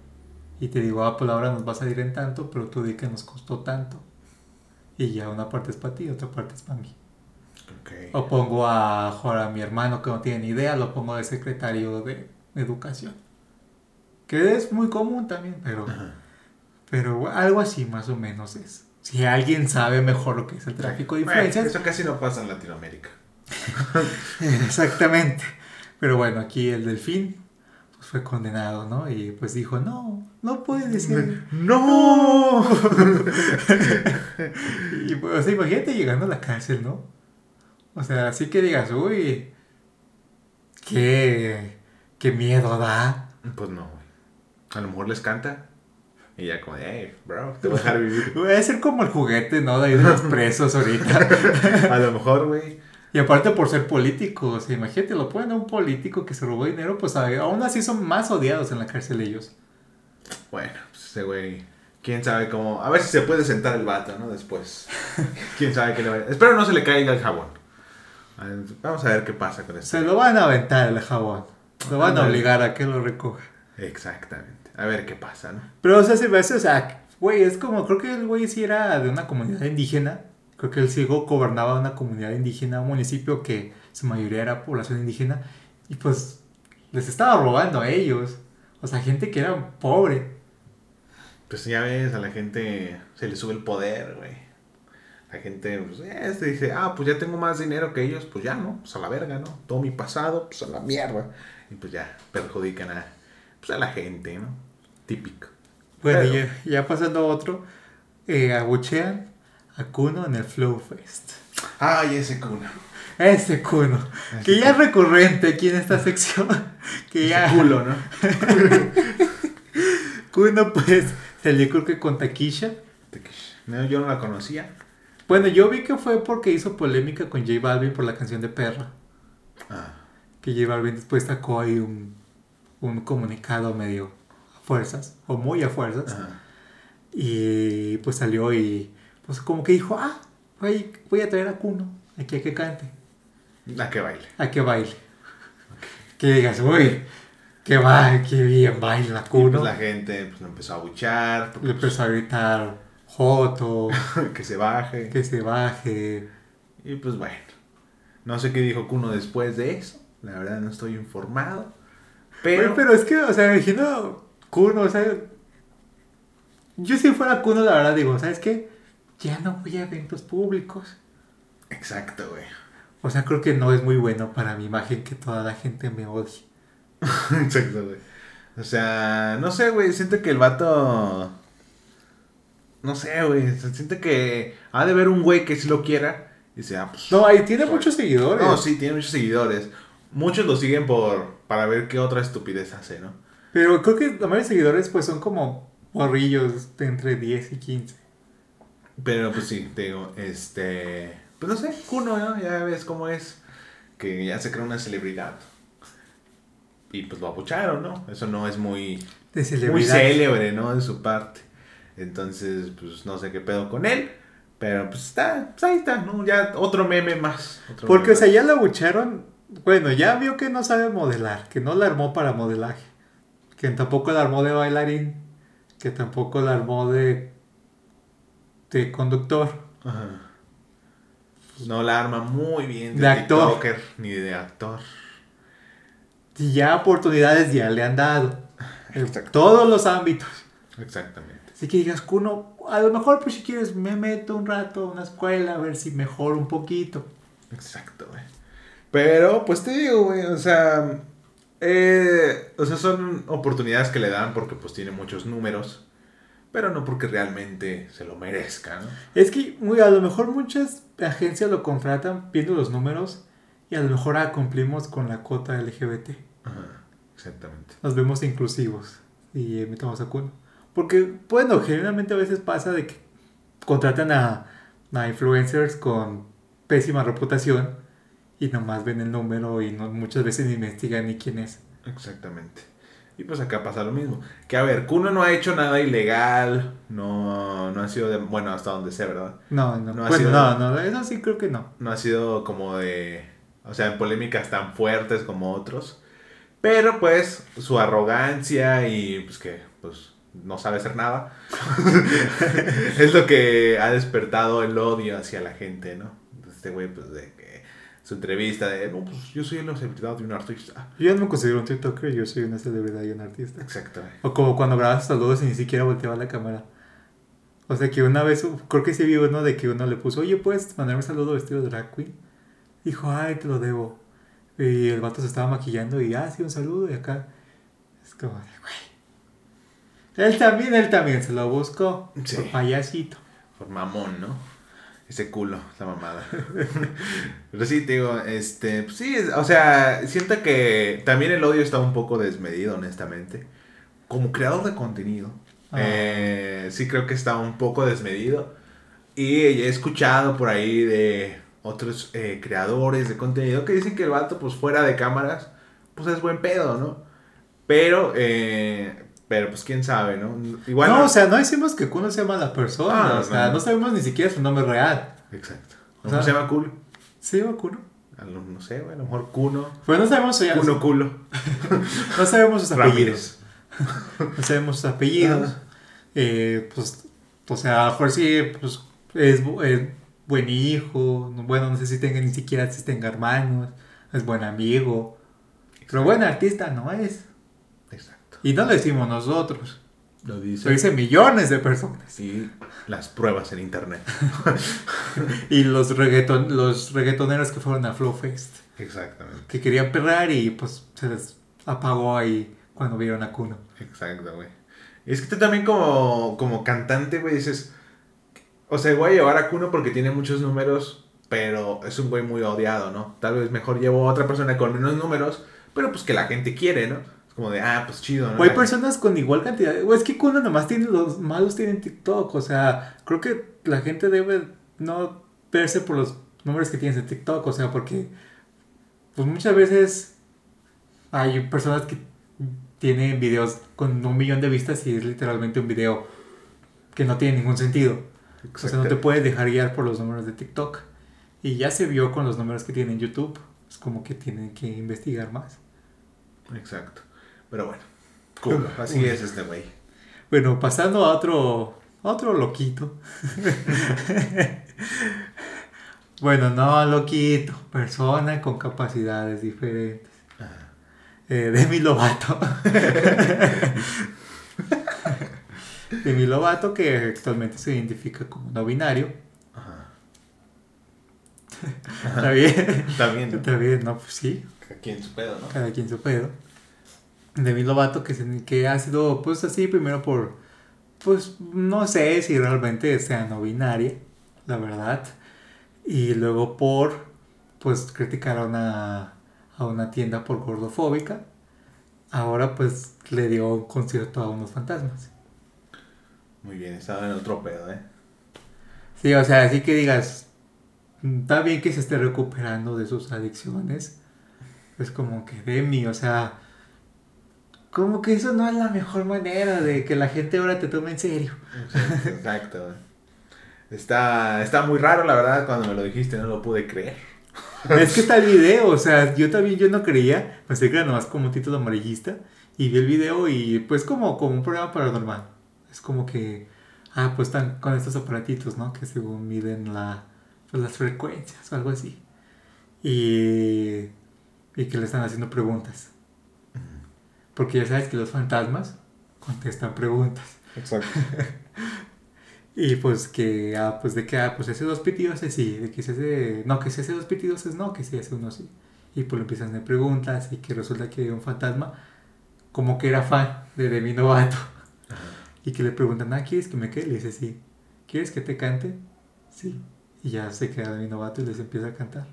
Y te digo, ah, pues la obra nos va a salir en tanto, pero tú di que nos costó tanto. Y ya una parte es para ti, otra parte es para mí. Ok. O pongo a, a mi hermano que no tiene ni idea, lo pongo de secretario de educación. Que es muy común también, pero, pero algo así más o menos es. Si alguien sabe mejor lo que es el tráfico de Bueno, influencias, eso casi no pasa en Latinoamérica. exactamente. Pero bueno, aquí el delfín pues fue condenado, ¿no? Y pues dijo, no, no puede ser. ¡No! Y pues, o sea, imagínate llegando a la cárcel, ¿no? O sea, así que digas, uy, qué, qué miedo da. Pues no, güey. A lo mejor les canta. Y ya como, hey, bro, te voy a dejar vivir. Voy a ser como el juguete, ¿no? De ahí de los presos ahorita. A lo mejor, güey. Y aparte por ser político, o sea, imagínate, lo ponen a un político que se robó dinero, pues aún así son más odiados en la cárcel ellos. Bueno, pues ese güey. Quién sabe cómo. A ver si se puede sentar el vato, ¿no? Después. Quién sabe qué le va a. Espero no se le caiga el jabón. Vamos a ver qué pasa con esto. Se lo van a aventar el jabón. Lo van a obligar a que lo recoja. Exactamente. A ver qué pasa, ¿no? Pero, o sea, se me hace, o sea, güey, es como, creo que el güey sí era de una comunidad indígena. Creo que el ciego gobernaba una comunidad indígena, un municipio que su mayoría era población indígena. Y pues les estaba robando a ellos. O sea, gente que era pobre. Pues ya ves, a la gente se le sube el poder, güey. La gente, pues, este dice, ah, pues ya tengo más dinero que ellos, pues ya, ¿no? Pues a la verga, ¿no? Todo mi pasado, pues a la mierda. Y pues ya, perjudican a, pues a la gente, ¿no? Típico. Bueno, Pero- ya, ya pasando a otro, eh, abuchean a Kuno en el Flow Fest. Ay, ese culo. Ese Kuno, que ya es recurrente aquí en esta sección. Que Ese ya. culo, ¿no? Kuno, pues, salió creo que con Takisha. No, yo no la conocía. Bueno, yo vi que fue porque hizo polémica con J Balvin por la canción de Perra. Ah, Que J Balvin después sacó ahí un, un comunicado medio a fuerzas, o muy a fuerzas. ajá. Y pues salió y pues como que dijo, ah, voy, voy a traer a Kuno aquí a que cante, A que baile. a que baile. Que digas, uy, que va, que bien baila Y Kuno. pues la gente pues, lo empezó a buchar, Le empezó a gritar, Joto, que se baje. que se baje. Y pues bueno, no sé qué dijo Kuno después de eso. La verdad no estoy informado. Pero, Pero, pero es que, o sea, imagino Kuno, o sea, yo si fuera Kuno, la verdad digo, ¿sabes qué? Ya no voy a eventos públicos. exacto, güey. O sea, creo que no es muy bueno para mi imagen que toda la gente me odie. exacto, güey. O sea, no sé, güey, siento que el vato... No sé, güey, se siente que ha de ver un güey que sí lo quiera. Y dice, ah, pues... No, ahí tiene muchos seguidores. No, sí, tiene muchos seguidores. Muchos lo siguen por para ver qué otra estupidez hace, ¿no? Pero creo que la mayoría de seguidores pues son como morrillos de entre 10 y 15. Pero pues sí, te digo, este. Pues no sé, Kuno, ¿no? Ya ves cómo es. Que ya se crea una celebridad. Y pues lo abucharon, ¿no? Eso no es muy, De muy célebre, ¿no? De su parte. Entonces, pues no sé qué pedo con él. Pero pues está, pues ahí está, ¿no? Ya otro meme más. otro Porque, meme o sea, ya la abucharon. Bueno, ya vio que no sabe modelar, que no la armó para modelaje. Que tampoco la armó de bailarín. Que tampoco la armó de. De conductor. Ajá. No la arma muy bien De actor. TikToker, ni de actor. Y ya oportunidades ya le han dado. En todos los ámbitos. Exactamente. Así que digas, Kuno, a lo mejor pues si quieres me meto un rato a una escuela a ver si mejoro un poquito. Exacto, güey. Pero, pues te digo, güey, o sea, eh, o sea, son oportunidades que le dan porque pues tiene muchos números, pero no porque realmente se lo merezca, ¿no? Es que muy, a lo mejor muchas agencias lo contratan viendo los números y a lo mejor ah, cumplimos con la cuota LGBT. Ajá, exactamente. Nos vemos inclusivos y eh, metamos a Kuno. Porque, bueno, generalmente a veces pasa de que contratan a, a influencers con pésima reputación y nomás ven el número y no, muchas veces ni investigan ni quién es. Exactamente. Y pues acá pasa lo mismo. Que a ver, Kuno no ha hecho nada ilegal, no, no ha sido de, bueno, hasta donde sé, ¿verdad? No, no, No ha bueno, sido- no, no, eso sí creo que no. No ha sido como de, o sea, en polémicas tan fuertes como otros. Pero pues su arrogancia y pues que pues no sabe hacer nada es lo que ha despertado el odio hacia la gente, ¿no? Este güey pues de su entrevista de, no, pues yo soy la celebridad de un artista. Yo ya no me considero un TikToker, yo soy una celebridad y un artista. Exacto. O como cuando grabas saludos y ni siquiera volteaba la cámara. O sea que una vez, creo que sí vi uno de que uno le puso, oye, ¿puedes mandarme un saludo vestido de drag queen? Dijo, ay, te lo debo. Y el vato se estaba maquillando y, ah, sí, un saludo y acá. Es como de, güey. Él también, él también se lo buscó. Sí. Por payasito. Por mamón, ¿no? Ese culo, la mamada. Pero sí, te digo, este, pues sí, o sea, siento que también el odio está un poco desmedido, honestamente. Como creador de contenido, Ah. eh, sí creo que está un poco desmedido. Y he escuchado por ahí de otros eh, creadores de contenido que dicen que el vato, pues fuera de cámaras, pues es buen pedo, ¿no? Pero, eh, pero pues quién sabe, ¿no? Igual no, o sea, no decimos que Kuno sea mala persona. Ah, o sea, no. no. sabemos ni siquiera su nombre real. Exacto. O ¿Cómo sea, se llama culo? ¿Sí o Kuno? No sé, a lo mejor Cuno. Pues no sabemos, su- Cuno culo. no sabemos sus apellidos. No sabemos sus apellidos. Eh, pues, o sea, a lo mejor sí, pues, es, bu- es buen hijo. no- Bueno, no sé si tenga ni siquiera si tenga hermanos. Es buen amigo. Pero buen artista no es. Y no lo decimos nosotros. Lo Lo dice. dicen millones de personas. Y las pruebas en internet. Y los, reggaeton, los reggaetoneros que fueron a Flow Fest. Exactamente. Que querían perrar y pues se les apagó ahí cuando vieron a Kuno. Exacto, güey. Es que tú también como, como cantante, güey, dices... O sea, voy a llevar a Kuno porque tiene muchos números, pero es un güey muy odiado, ¿no? Tal vez mejor llevo a otra persona con menos números, pero pues que la gente quiere, ¿no? Como de, ah, pues chido, ¿no? O hay personas con igual cantidad. O es que Kuno nomás tiene los malos tienen TikTok. O sea, creo que la gente debe no verse por los números que tienes en TikTok. O sea, porque pues muchas veces hay personas que tienen videos con un millón de vistas y es literalmente un video que no tiene ningún sentido. O sea, no te puedes dejar guiar por los números de TikTok. Y ya se vio con los números que tiene en YouTube. Es como que tienen que investigar más. Exacto. Pero bueno. Así es este güey. Bueno, pasando a otro, a otro loquito. bueno, no loquito, persona con capacidades diferentes. Ajá. Eh, Demi Lovato. Demi Lovato, que actualmente se identifica como no binario. Ajá. Está bien. También, ¿no? Está bien, no, pues sí. Aquí en su pedo, ¿no? cada quien su pedo. Demi Lovato que, se- que ha sido pues así primero por, pues no sé si realmente sea no binaria, la verdad. Y luego por, pues criticar a una, a una tienda por gordofóbica. Ahora pues le dio un concierto a unos fantasmas. Muy bien, estaba en otro pedo, ¿eh? Sí, o sea, así que digas, "Mm, está bien que se esté recuperando de sus adicciones. Es como que Demi, o sea, como que eso no es la mejor manera de que la gente ahora te tome en serio. Exacto. Está, está muy raro, la verdad, cuando me lo dijiste, no lo pude creer. es que está el video, o sea, yo también yo no creía, pensé que era nomás como un título amarillista, y vi el video y pues como, como un programa paranormal. Es como que, ah, pues están con estos aparatitos, ¿no? Que según miden la, pues, las frecuencias o algo así. Y, y que le están haciendo preguntas. Porque ya sabes que los fantasmas contestan preguntas. Exacto. Y pues que, ah, pues de que, ah, pues ese dos pitidos es sí, de que ese, no, que ese dos pitidos es no, que si ese uno sí. Y pues le empiezan a hacer preguntas y que resulta que un fantasma como que era fan de Demi Novato. Y que le preguntan, ah, ¿quieres que me quede? Le dice, sí. ¿Quieres que te cante? Sí. Y ya se queda Demi Novato y les empieza a cantar.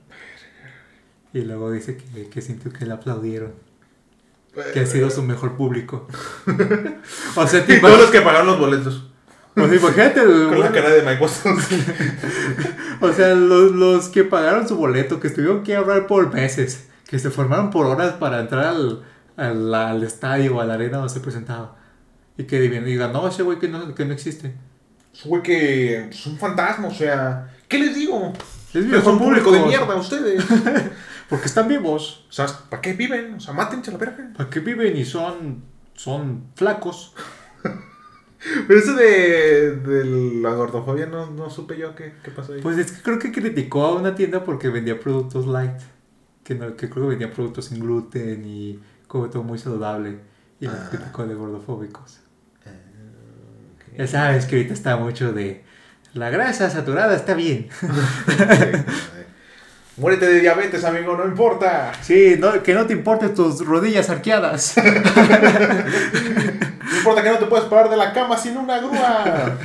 Y luego dice que, que sintió que le aplaudieron. Que ha sido su mejor público. o sea, Y todos los que pagaron los boletos. O sea, imagínate. Con la cara de Mike Wazowski. o sea, los, los que pagaron su boleto, que estuvieron que ahorrar por meses, que se formaron por horas para entrar al, al, al estadio o a la arena donde se presentaba. Y que digan, no, ese güey que no, que no existe. Es güey que es un fantasma, o sea, ¿qué les digo? Es Que son público de mierda ustedes. Porque están vivos. O sea, ¿para qué viven? O sea, mátense a la verga. ¿Para qué viven y son, son flacos? Pero eso de, de la gordofobia no, no supe yo qué, qué pasó ahí. Pues es que creo que criticó a una tienda porque vendía productos light. Que, no, que creo que vendía productos sin gluten y como todo muy saludable. Y los Ah. criticó de gordofóbicos. Ah, ok. Ya sabes que ahorita está mucho de la grasa saturada está bien. Muérete de diabetes, amigo, no importa. Sí, no, que no te importen tus rodillas arqueadas. No importa que no te puedes parar de la cama sin una grúa.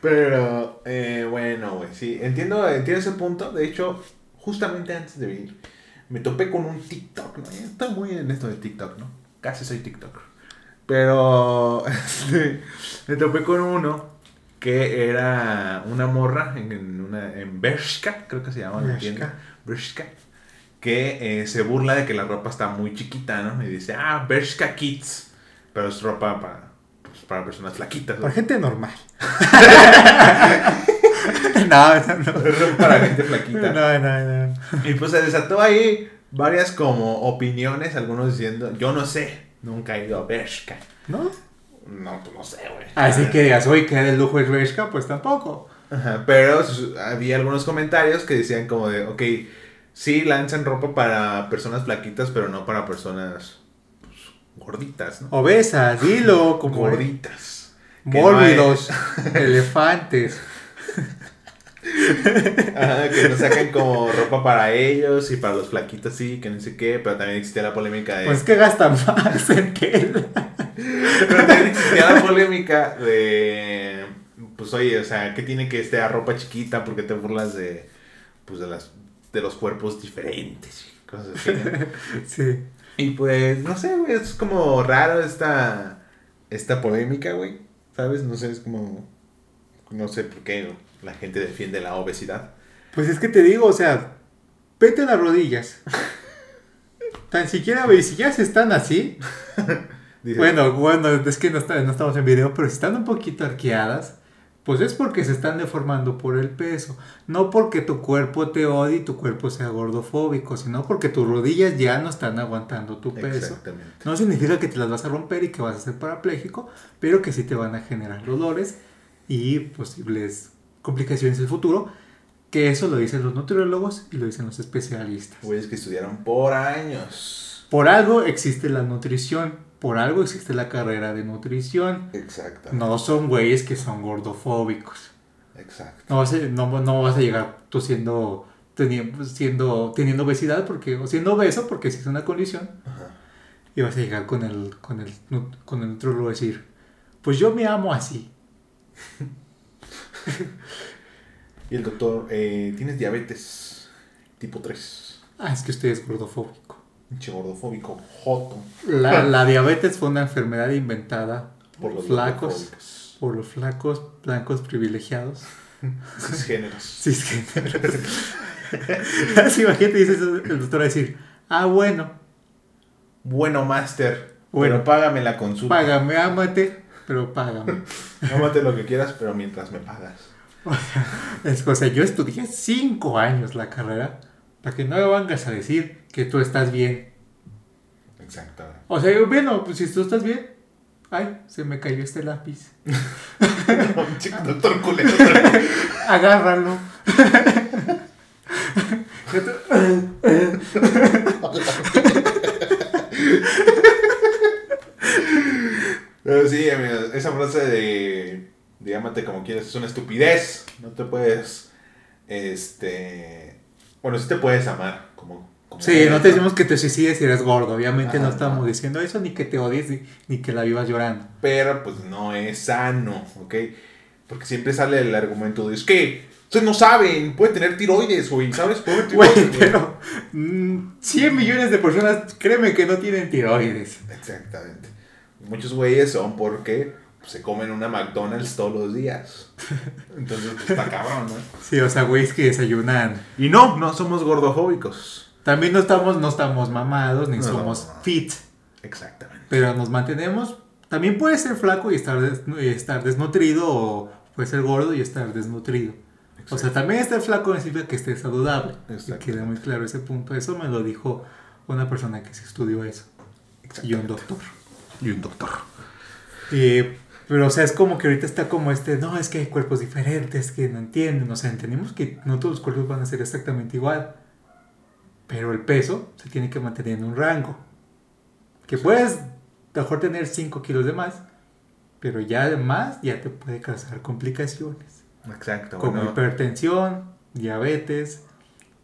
Pero, eh, bueno, güey, sí, entiendo, entiendo ese punto. De hecho, justamente antes de venir, me topé con un TikTok, ¿no? Estoy muy en esto de TikTok, ¿no? Casi soy TikToker. Pero, este, me topé con uno que era una morra en, en una, en Bershka, creo que se llama la tienda. Bershka. Que eh, se burla de que la ropa está muy chiquita, ¿no? Y dice, ah, Bershka Kids. Pero es ropa para, pues, para personas flaquitas. ¿no? Para gente normal. no, no, no. Es ropa para gente flaquita. No, no, no. Y pues se desató ahí varias como opiniones, algunos diciendo, yo no sé, nunca he ido a Bershka. ¿No? No, pues no sé, güey. Así que digas, uy, que de lujo es Bershka, pues tampoco. Ajá, pero había algunos comentarios que decían como de, ok, sí lanzan ropa para personas flaquitas, pero no para personas pues, gorditas, ¿no? Obesas, dilo, como gorditas. No mórbidos, elefantes. Ajá, que nos sacan como ropa para ellos y para los flaquitos sí, que no sé qué, pero también existía la polémica de... Pues que gastan más en que él. Pero también existía la polémica de... Pues oye, o sea, ¿qué tiene que estar ropa chiquita? porque te burlas de... Pues de las... De los cuerpos diferentes y cosas así, ¿no? Sí. Y pues, no sé, güey, es como raro esta... Esta polémica, güey. ¿Sabes? No sé, es como... No sé por qué la gente defiende la obesidad. Pues es que te digo, o sea, vete las rodillas. Tan siquiera, si ya se están así. Dice, Bueno, bueno, es que no, está- no estamos en video, pero si están un poquito arqueadas, pues es porque se están deformando por el peso. No porque tu cuerpo te odie y tu cuerpo sea gordofóbico, sino porque tus rodillas ya no están aguantando tu peso. Exactamente. No significa que te las vas a romper y que vas a ser parapléjico, pero que sí te van a generar dolores y posibles complicaciones en el futuro. Que eso lo dicen los nutriólogos y lo dicen los especialistas. Güeyes que estudiaron por años. Por algo existe la nutrición, por algo existe la carrera de nutrición. Exacto. No son güeyes que son gordofóbicos. Exacto. No vas a, no, no vas a llegar tú siendo, teniendo, siendo, teniendo obesidad porque, o siendo obeso porque si es una condición. Ajá. Y vas a llegar con el, con el, con el nutriólogo a decir, pues yo me amo así. Y el doctor, eh, tienes diabetes tipo 3. Ah, es que usted es gordofóbico. Pinche gordofóbico, joto. La, la diabetes fue una enfermedad inventada Por los flacos, por los flacos blancos privilegiados. Cisgéneros. Cisgéneros. Así imagínate, dice eso, el doctor va a decir, ah, bueno, Bueno, máster. Bueno, págame la consulta. págame, ámate, pero págame. Tómate lo que quieras, pero mientras me pagas. Es, o sea, yo estudié cinco años la carrera para que no me vengas a decir que tú estás bien. Exacto. O sea, yo, bueno, pues si tú estás bien, ay, se me cayó este lápiz. Chico, doctor culero. Agárralo. Pero sí, amigos, esa frase de, de llámate como quieras es una estupidez. No te puedes, este... Bueno, sí te puedes amar, como... como Sí, eres, no te decimos que te suicides si eres gordo. Obviamente no estamos no. diciendo eso, ni que te odies, ni, ni que la vivas llorando. Pero pues no es sano, ¿ok? Porque siempre sale el argumento de, es que ustedes no saben, puede tener tiroides, güey, ¿sabes? Puede tiroides, güey". pero mm, 100 millones de personas, créeme que no tienen tiroides. Exactamente. Muchos güeyes son porque se comen una McDonald's todos los días. Entonces, pues, está cabrón, ¿no? Sí, o sea, güeyes que desayunan. Y no, no somos gordofóbicos. También no estamos, no estamos mamados, ni No, somos no, no. fit. Exactamente. Pero nos mantenemos. También puede ser flaco y estar, des- y estar desnutrido, o puede ser gordo y estar desnutrido. O sea, también estar flaco no significa que esté saludable. Y queda muy claro ese punto. Eso me lo dijo una persona que se estudió eso. Y un doctor. Y un doctor. Eh, pero, o sea, es como que ahorita está como este, no, es que hay cuerpos diferentes que no entienden. O sea, entendemos que no todos los cuerpos van a ser exactamente igual. Pero el peso se tiene que mantener en un rango. Que puedes mejor tener 5 kilos de más, pero ya de más ya te puede causar complicaciones. Exacto. Como bueno. hipertensión, diabetes.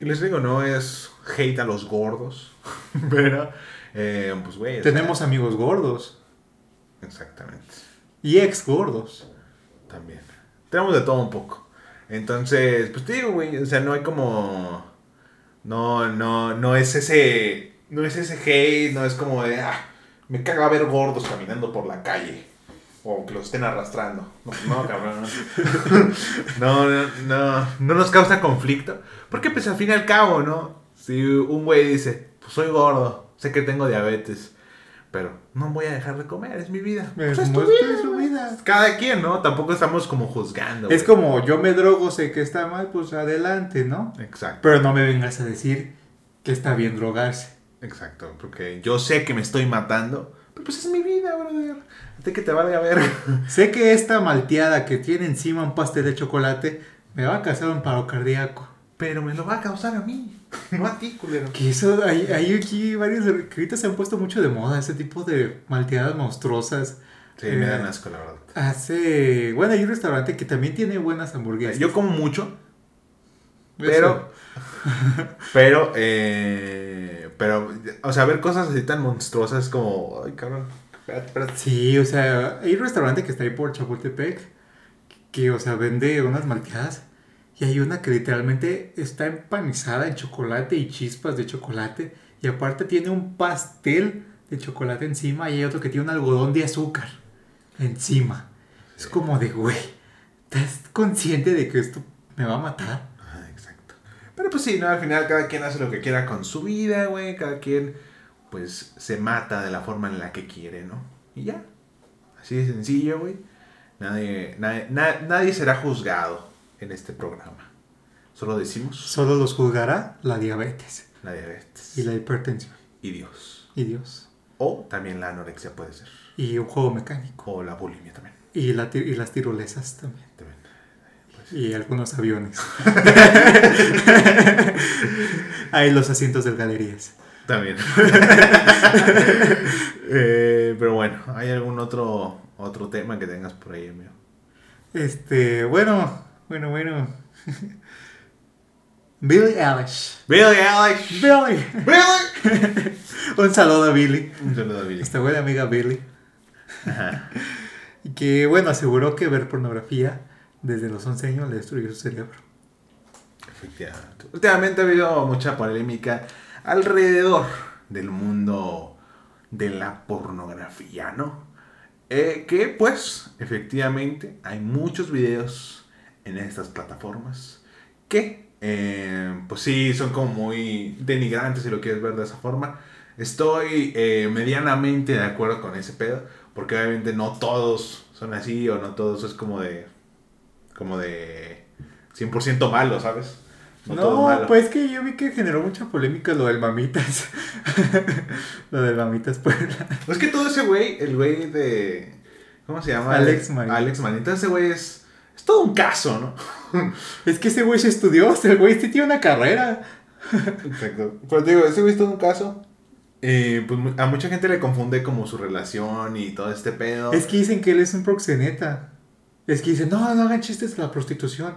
Y les digo, no es hate a los gordos. Pero, eh, pues, güey. sea, Tenemos amigos gordos Exactamente. y ex gordos. También. Tenemos de todo un poco. Entonces, pues te digo, güey, o sea, no hay como... No, no, no es ese... No es ese hate, no es como de... Ah, me caga ver gordos caminando por la calle. O que los estén arrastrando. No, no cabrón. No, no, no, no nos causa conflicto. Porque pues al fin y al cabo, ¿no? Si un güey dice, pues soy gordo, sé que tengo diabetes, pero no voy a dejar de comer, es mi vida. Pues, es tu vida, es ¿no? vida. Cada quien, ¿no? Tampoco estamos como juzgando. Es güey. como yo me drogo, sé que está mal, pues adelante, ¿no? Exacto, Pero no me vengas a decir que está bien drogarse. exacto. Porque yo sé que me estoy matando, pero pues es mi vida, brother. A ti que te valga ver. Sé que esta malteada que tiene encima un pastel de chocolate me va a causar un paro cardíaco. Pero me lo va a causar a mí, no a ti, culero. Que eso, hay, hay aquí varios que ahorita se han puesto mucho de moda, ese tipo de malteadas monstruosas. Sí, me Eh, dan asco, la verdad. Hace, bueno, hay un restaurante que también tiene buenas hamburguesas. Yo como mucho, pero... Pero, eh, pero, o sea, ver cosas así tan monstruosas como, ay, cabrón, espérate, espérate. Sí, o sea, hay un restaurante que está ahí por Chapultepec que, o sea, vende unas malteadas y hay una que literalmente está empanizada en chocolate y chispas de chocolate y aparte tiene un pastel de chocolate encima y hay otro que tiene un algodón de azúcar encima. Es como de, güey, ¿estás consciente de que esto me va a matar? Ajá, exacto. Pero pues sí, ¿no? Al final cada quien hace lo que quiera con su vida, güey. Cada quien, pues, se mata de la forma en la que quiere, ¿no? Y ya. Así de sencillo, güey. Nadie, nadie, na- nadie será juzgado en este programa. Solo decimos Solo los juzgará la diabetes la diabetes. y la hipertensión y Dios. y Dios O también la anorexia puede ser. y un juego mecánico O la bulimia también. y, la y las tirolesas también. también. Pues, Y algunos aviones. Ahí los asientos de galerías. También. Eh, pero bueno, ¿hay algún otro, otro tema que tengas por ahí, amigo? Este, bueno, bueno, bueno. Billy Eilish. Billy Alex. Billy. Billy. Un saludo a Billy. Un saludo a Billy. Esta buena amiga Billy. Ajá. Y que, bueno, aseguró que ver pornografía desde los 11 años le destruyó su cerebro. Efectivamente. Últimamente ha habido mucha polémica alrededor del mundo de la pornografía, ¿no? Eh, que pues, efectivamente, hay muchos videos en estas plataformas que, eh, pues sí, son como muy denigrantes si lo quieres ver de esa forma. Estoy eh, medianamente de acuerdo con ese pedo, porque obviamente no todos son así o no todos es como de, como de 100% malo, ¿sabes? No, pues que yo vi que generó mucha polémica lo del mamitas. lo del mamitas Puebla. Es que todo ese güey, el güey de. ¿Cómo se llama? Alex Manita. Alex Manita, ese güey es. Es todo un caso, ¿no? Es que ese güey se estudió, el güey sí tiene una carrera. Exacto. Pero te digo, ese güey es todo un caso. Y pues a mucha gente le confunde como su relación y todo este pedo. Es que dicen que él es un proxeneta. Es que dicen, no, no hagan chistes de la prostitución.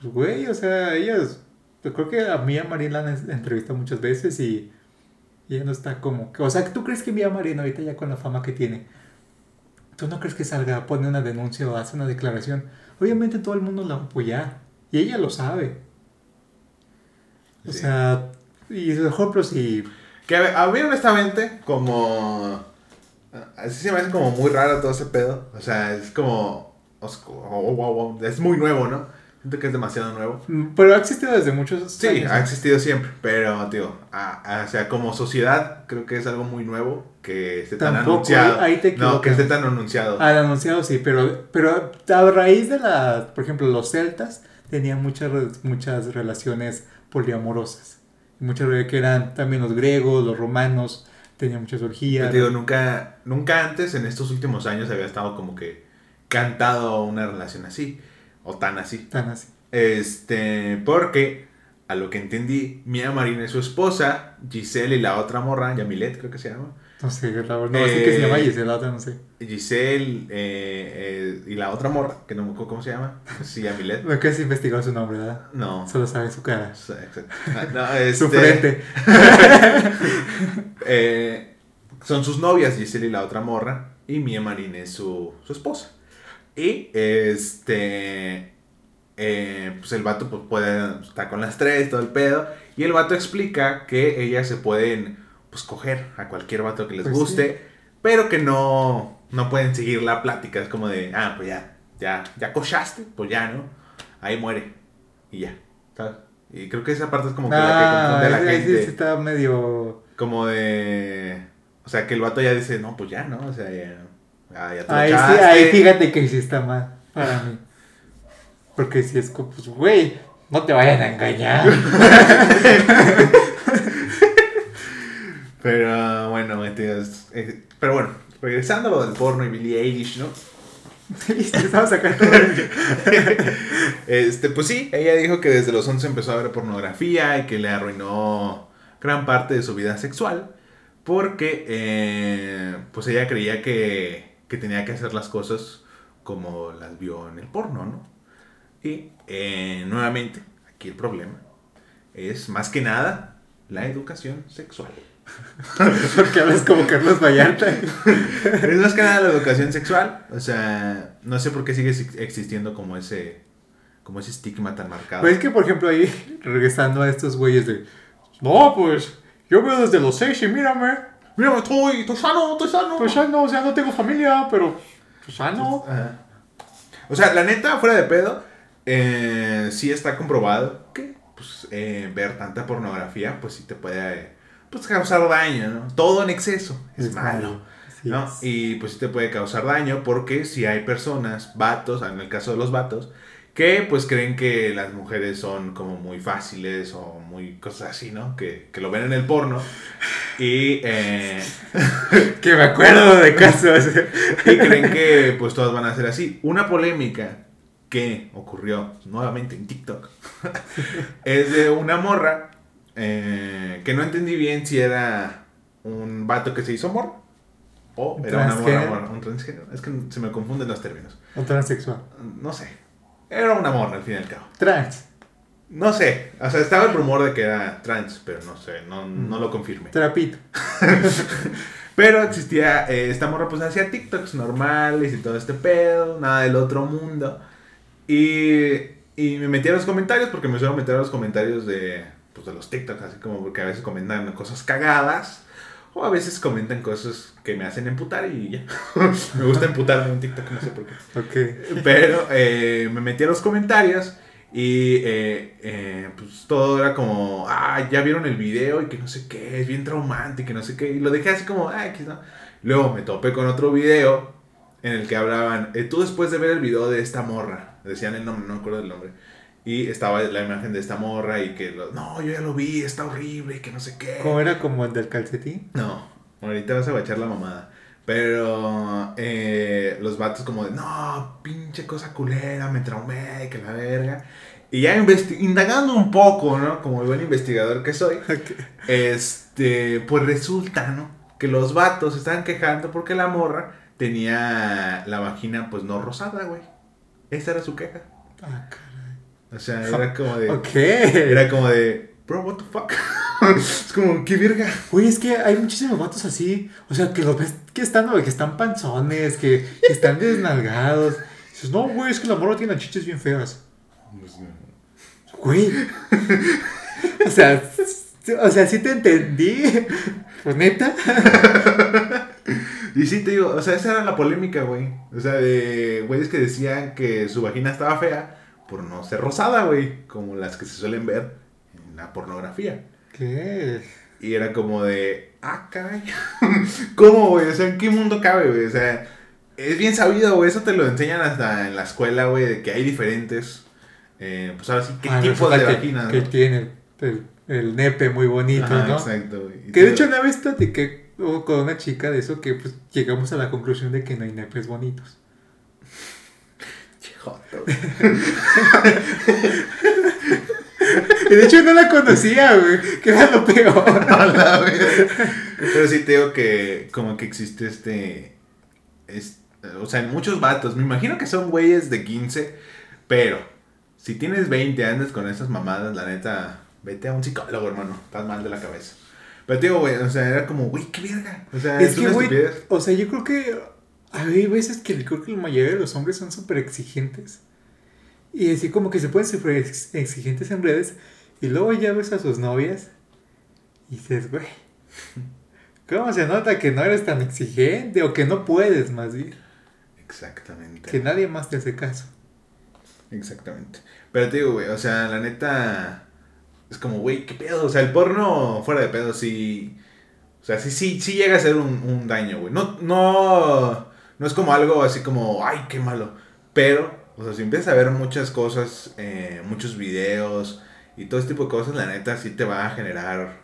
Pues, güey, o sea, ellas. Yo creo que a Mía Marín la han en- entrevistado muchas veces y. y ella no está como. O sea, ¿tú crees que Mía Marín, ahorita ya con la fama que tiene, ¿tú no crees que salga, pone una denuncia o hace una declaración? Obviamente todo el mundo la va a apoyar. Y ella lo sabe. O Sí. sea, y por ejemplo, si. Que a, mí, honestamente, como. Así se me hace como muy raro todo ese pedo. O sea, es como. Oh, wow, wow. Es muy nuevo, ¿no? Siento que es demasiado nuevo. Mm, Pero ha existido desde muchos Sí, años. ha existido siempre. Pero, tío, a- a- o sea, como sociedad, creo que es algo muy nuevo que esté tan Tampoco, anunciado. ahí te no, que esté tan anunciado. Al anunciado sí, pero, pero a raíz de la, por ejemplo, los celtas tenían muchas, muchas relaciones poliamorosas. Muchas que eran también los griegos, los romanos, tenían muchas orgías. te digo, nunca, nunca antes, en estos últimos años, había estado como que cantado una relación así. O tan así. Tan así. Este, porque, a lo que entendí, Mia Marina es su esposa, Giselle y la otra morra, Yamilet creo que se llama. No sé, la verdad, no, así que se Eh, llama Gisela, la otra no sé. Giselle eh, eh, y la otra morra, que no me acuerdo cómo se llama. Sí, Yamilet. No que se investigó su nombre, ¿verdad? No. Solo sabe su cara. Exacto. Ah, No, este, Su frente. eh, son sus novias, Giselle y la otra morra. Y Mia Marín es su, su esposa. Y este. eh, pues el vato pues, puede estar con las tres, todo el pedo. Y el vato explica que ellas se pueden pues coger a cualquier vato que les Pues guste. Pero que no, no pueden seguir la plática. Es como de, ah, pues ya, ya, ya cochaste, pues ya, ¿no? Ahí muere. Y ya. ¿sabes? Y creo que esa parte es como que la que Ah, confunde a la gente. sí está medio... Como de. O sea, que el vato ya dice, no, pues ya, ¿no? O sea, ya. Ya, ya te lo Ahí, sí, echaste". ahí fíjate que sí está mal para mí. Porque si es como, pues, güey, no te vayan a engañar. Pero bueno, entonces, eh, pero bueno, regresando a lo del porno y Billie Eilish, ¿no? Estamos sacando. Este, pues sí, ella dijo que desde los 11 empezó a ver pornografía y que le arruinó gran parte de su vida sexual. Porque, eh, pues ella creía que, que tenía que hacer las cosas como las vio en el porno, ¿no? Y, eh, nuevamente, aquí el problema es más que nada la educación sexual. Porque hablas como Carlos Vallarta. Es más que nada la educación sexual. O sea, no sé por qué sigue ex- existiendo como ese, como ese estigma tan marcado. Pues es que, por ejemplo, ahí, regresando a estos güeyes de. No, pues, yo veo desde los seis y mírame. Mira, estoy, estoy sano, estoy sano. Pues ya no, o sea, no tengo familia, pero. Pues ya no. Ajá. O sea, la neta, fuera de pedo, eh, sí está comprobado que pues, eh, ver tanta pornografía, pues sí te puede pues, causar daño, ¿no? Todo en exceso es, malo. ¿no? es. Y pues sí te puede causar daño porque si hay personas, vatos, en el caso de los vatos, que pues creen que las mujeres son como muy fáciles o muy cosas así, ¿no? Que, que lo ven en el porno y, eh, Que me acuerdo de casos. y creen que pues todas van a ser así. Una polémica que ocurrió nuevamente en TikTok es de una morra eh, que no entendí bien si era un vato que se hizo morra o era una morra, morra, un transgénero. Es que se me confunden los términos. O transexual. No sé. Era una morra al fin y al cabo. Trans. No sé. O sea, estaba el rumor de que era trans, pero no sé. No, no lo confirmé. Trapito. Pero existía, eh, esta morra pues hacía TikToks normales y todo este pedo, nada del otro mundo. Y, y me metí a los comentarios porque me suelo meter a los comentarios de, pues, de los TikToks, así como porque a veces comentan cosas cagadas o a veces comentan cosas que me hacen emputar y ya. me gusta emputarme en TikTok, no sé por qué. Pero eh, me metí a los comentarios y eh, eh, pues todo era como, ah, ya vieron el video y que no sé qué, es bien traumante y que no sé qué. Y lo dejé así como, ah, X, no. Luego me topé con otro video en el que hablaban, eh, tú después de ver el video de esta morra, decían el nombre, no me acuerdo del nombre. Y estaba la imagen de esta morra y que, lo- no, yo ya lo vi, está horrible y que no sé qué. ¿Cómo era como el del calcetín? No, ahorita vas a bachar la mamada. Pero eh, los vatos como de, no, pinche cosa culera, me traumé, que la verga. Y ya indagando un poco, ¿no? Como el buen investigador que soy, este, pues resulta, ¿no? Que los vatos se estaban quejando porque la morra tenía la vagina, pues no rosada, güey. Esa era su queja. Ah, caray. O sea, era como de, Ok. era como de, bro, what the fuck. es como, qué verga. Güey, es que hay muchísimos vatos así. O sea, que los ves que están, que están panzones, que, que están desnalgados. Dices, no, güey, es que la morra tiene las chiches bien feas. Güey. O sea, o sea, sí te entendí. Pues neta. Y sí, te digo, o sea, esa era la polémica, güey. O sea, de güeyes que decían que su vagina estaba fea por no ser rosada, güey. Como las que se suelen ver en la pornografía. ¿Qué? Y era como de, ah, caray. ¿Cómo, güey? O sea, ¿en qué mundo cabe, güey? O sea, es bien sabido, güey. Eso te lo enseñan hasta en la escuela, güey, de que hay diferentes. Eh, pues ahora sí, ¿qué Ah, tipo de que, vagina? que no? tiene el, el nepe muy bonito, Ajá, ¿no? exacto, güey. Que de hecho una vez platiqué con una chica de eso que pues llegamos a la conclusión de que no hay nepes bonitos. Y de hecho no la conocía, güey, que era lo peor. A la. Pero sí te digo que como que existe este, es- O sea, en muchos vatos. Me imagino que son güeyes de 15. Pero si tienes 20 andas con esas mamadas, la neta, vete a un psicólogo, hermano. Estás mal de la cabeza. Pero te digo, güey, o sea, era como, güey, qué verga. O sea, es, Es que, una o sea, yo creo que hay veces que creo que la mayoría de los hombres son súper exigentes. Y así como que se pueden ex- exigentes en redes. Y luego ya ves a sus novias. Y dices, güey, ¿cómo se nota que no eres tan exigente? O que no puedes, más bien. Exactamente. Que nadie más te hace caso. Exactamente. Pero te digo, güey, o sea, la neta. Es como, güey, qué pedo. O sea, el porno fuera de pedo sí. O sea, sí, sí, sí llega a ser un, un daño, güey. No, no. No es como algo así como, ay, qué malo. Pero, o sea, si empiezas a ver muchas cosas, eh, muchos videos y todo este tipo de cosas, la neta sí te va a generar,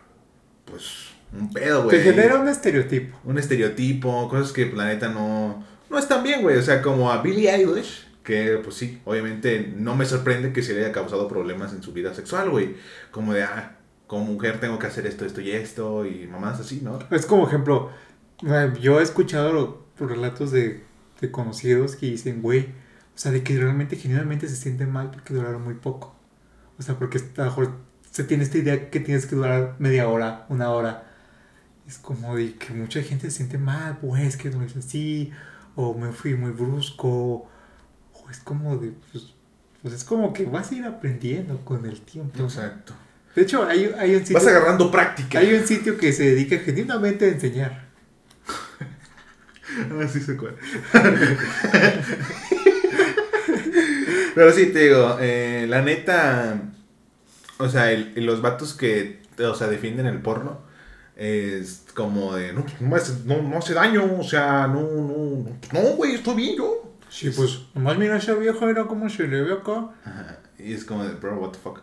pues, un pedo, güey. Te genera un estereotipo. un estereotipo, cosas que la neta no, no están bien, güey. O sea, como a Billie Eilish, que pues sí, obviamente no me sorprende que se le haya causado problemas en su vida sexual, güey. Como de, ah, como mujer tengo que hacer esto, esto y esto, y mamás así, ¿no? Es como ejemplo, eh, yo he escuchado lo- relatos de, de conocidos que dicen, güey, o sea, de que realmente, genuinamente se sienten mal porque duraron muy poco. O sea, porque a lo mejor se tiene esta idea que tienes que durar media hora, una hora. Es como de que mucha gente se siente mal, pues, que no es así, o me fui muy brusco, o es como de, pues, pues es como que vas a ir aprendiendo con el tiempo. Exacto. De hecho, hay, hay un sitio... Vas agarrando práctica. Hay un sitio que se dedica genuinamente a enseñar. Ah, sí sé cuál. Pero sí, te digo, eh, la neta, o sea, el- los vatos que, o sea, defienden el porno, es como de, no, no, hace- no, no hace daño, o sea, no, no, no, güey, estoy bien yo. Sí, pues, nomás mira ese viejo, era como se le ve acá. Ajá, Y es como de, bro, what the fuck.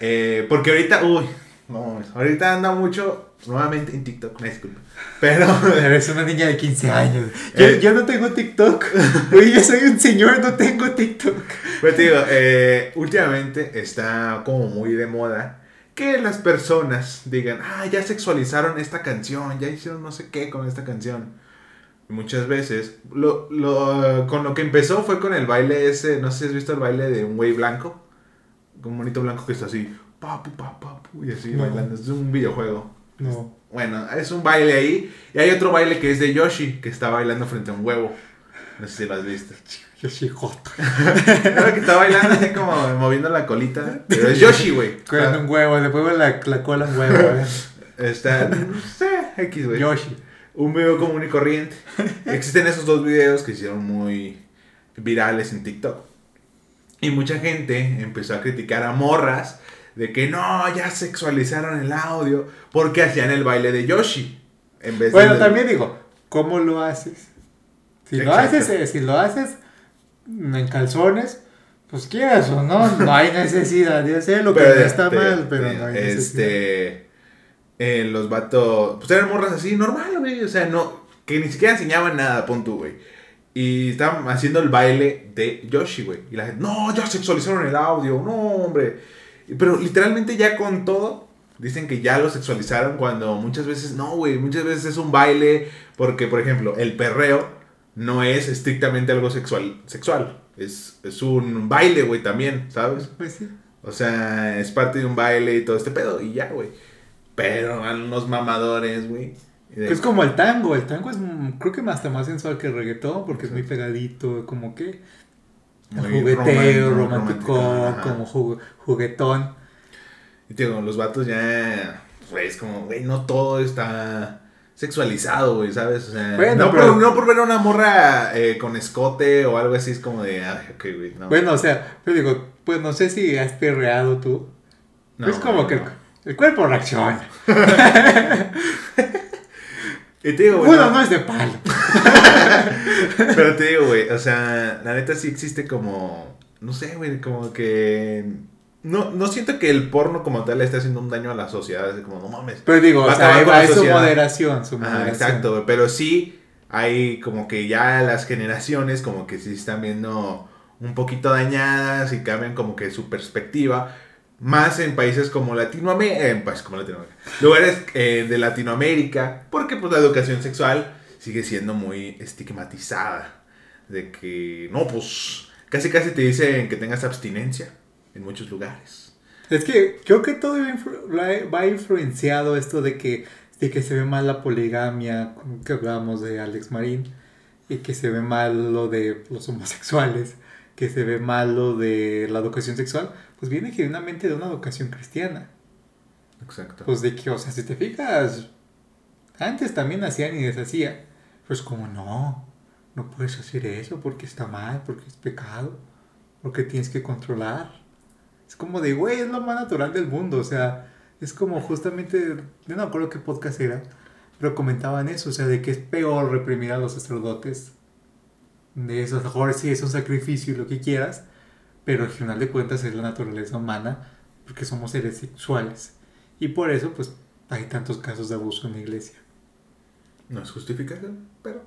Eh, porque ahorita, uy, no, ahorita anda mucho, nuevamente en TikTok, me disculpa. Pero, Eres una niña de 15 años. Yo, Eh. yo no tengo TikTok. Yo soy un señor, no tengo TikTok. Pues te digo, eh, últimamente está como muy de moda que las personas digan, ah, ya sexualizaron esta canción, ya hicieron no sé qué con esta canción. Muchas veces, lo, lo, con lo que empezó fue con el baile ese, no sé si has visto el baile de un güey blanco, un monito blanco que está así, papu, papu, papu, y así No. bailando, es un videojuego. No. Bueno, es un baile ahí, y hay otro baile que es de Yoshi, que está bailando frente a un huevo. No sé si lo has visto. Yo soy joto. Claro que está bailando así como moviendo la colita. Pero es Yoshi, güey. Con un huevo, le pongo la, la cola un huevo. Está. Sí, X, güey. Yoshi. Un video común y corriente. Existen esos dos videos que hicieron muy virales en TikTok. Y mucha gente empezó a criticar a morras de que no, ya sexualizaron el audio porque hacían el baile de Yoshi. En vez Bueno, de también digo, ¿cómo lo haces? Si lo haces, eh, si lo haces en calzones, pues quieras o no, no hay necesidad de hacerlo, que no está este, mal, pero no hay necesidad. Este. eh, los vatos. Pues eran morras así, normal, güey. O sea, no. Que ni siquiera enseñaban nada, pon tú, güey. Y estaban haciendo el baile de Yoshi, güey. Y la gente, no, ya sexualizaron el audio, no, hombre. Pero literalmente ya con todo, dicen que ya lo sexualizaron cuando muchas veces no, güey. Muchas veces es un baile. Porque, por ejemplo, el perreo no es estrictamente algo sexual. sexual. Es, es un baile, güey, también, ¿sabes? Pues sí. O sea, es parte de un baile y todo este pedo y ya, güey. Pero van unos mamadores, güey. de- Es como el tango, el tango es mm, creo que hasta más sensual que el reggaetón porque es muy pegadito, como que muy jugueteo, romántico, como jugu- juguetón. Y te digo, los vatos ya, es como, güey, no todo está sexualizado, güey, ¿sabes? O sea, Bueno, no, pero- por, no por ver a una morra eh, con escote o algo así, es como de, ay, ok, güey, no. Bueno, o sea, yo digo, pues no sé si has perreado tú. No, es como que el, el cuerpo reacciona. Y te digo, Uno no, es de palo. pero te digo, güey, o sea, la neta sí existe como, no sé, güey, como que... No, no siento que el porno como tal le esté haciendo un daño a la sociedad, así como, no mames. Pero digo, o sea, hay su moderación, su moderación. exacto, güey, pero sí hay como que ya las generaciones como que sí están viendo un poquito dañadas y cambian como que su perspectiva. Más en países como Latinoamérica, pues como Latinoamérica, lugares eh, de Latinoamérica, porque pues la educación sexual sigue siendo muy estigmatizada. De que, no, pues casi casi te dicen que tengas abstinencia en muchos lugares. Es que creo que todo va influenciado esto de que, de que se ve mal la poligamia, que hablábamos de Alex Marín, y que se ve mal lo de los homosexuales, que se ve mal lo de la educación sexual, pues viene genuinamente de una educación cristiana. Exacto. Pues de que, o sea, si te fijas, antes también hacían y deshacían. Pues como no, no puedes hacer eso porque está mal, porque es pecado, porque tienes que controlar. Es como de, güey, es lo más natural del mundo, o sea, es como justamente, yo no me acuerdo qué podcast era, pero comentaban eso, o sea, de que es peor reprimir a los sacerdotes. De eso, a lo mejor sí es un sacrificio y lo que quieras, pero al final de cuentas es la naturaleza humana, porque somos seres sexuales. Y por eso, pues, hay tantos casos de abuso en la iglesia. No es justificación, pero...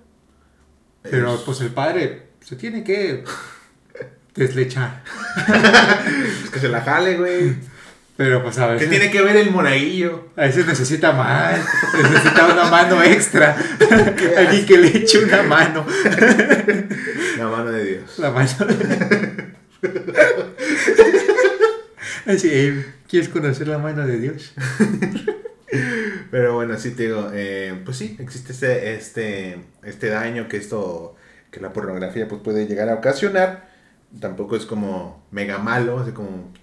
Pero, es- pues, el padre se tiene que deslechar. Es que se la jale, güey. Pero, pues, a ¿Qué veces... tiene que ver el monaguillo? A veces necesita más, necesita una mano extra. Alguien que le eche una mano. La mano de Dios. La mano. Así, eh, ¿quieres conocer la mano de Dios? Pero bueno, sí te digo, eh, pues sí, existe este, este, este daño que esto, que la pornografía pues puede llegar a ocasionar. Tampoco es como mega malo, así como un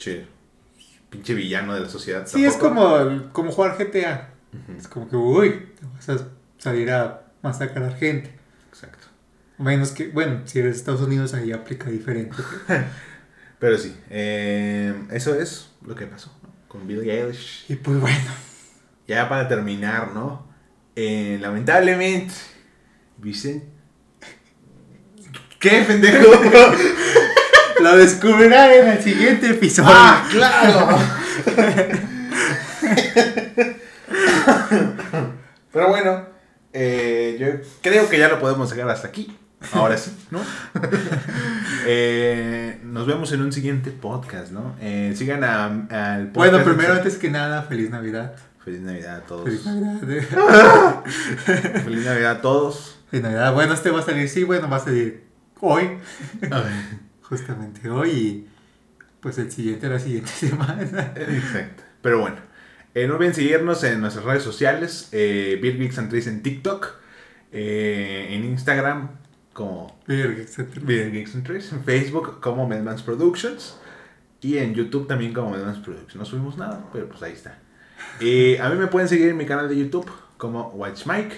pinche, villano de la sociedad. Sí, es como, como jugar GTA. Es como que, uy, te vas a salir a masacrar gente. Exacto. Menos que, bueno, si eres de Estados Unidos ahí aplica diferente. Pero sí, eh, eso es lo que pasó ¿no? con Billie Eilish. Y pues bueno, Ya para terminar, ¿no? Eh, lamentablemente, Vicente... ¿Qué, pendejo? lo descubrirán en el siguiente episodio. ¡Ah, claro! Pero bueno, eh, yo creo que ya lo podemos dejar hasta aquí. Ahora sí, ¿no? Eh, nos vemos en un siguiente podcast, ¿no? Eh, sigan a- al podcast. bueno, primero, antes que nada, feliz Navidad. Feliz Navidad a todos. Feliz Navidad. Feliz Navidad a todos. Feliz Navidad. Bueno, este va a salir, sí, bueno, va a salir hoy. Justamente hoy. Y pues el siguiente la siguiente semana. Exacto. Pero bueno, eh, no olviden seguirnos en nuestras redes sociales. Eh, en TikTok. eh, en Instagram como Geeks and Trees. En Facebook como Medmans Productions. Y en YouTube también como Medmans Productions. No subimos nada, pero pues ahí está. Eh, a mí me pueden seguir en mi canal de YouTube como Watch Mike.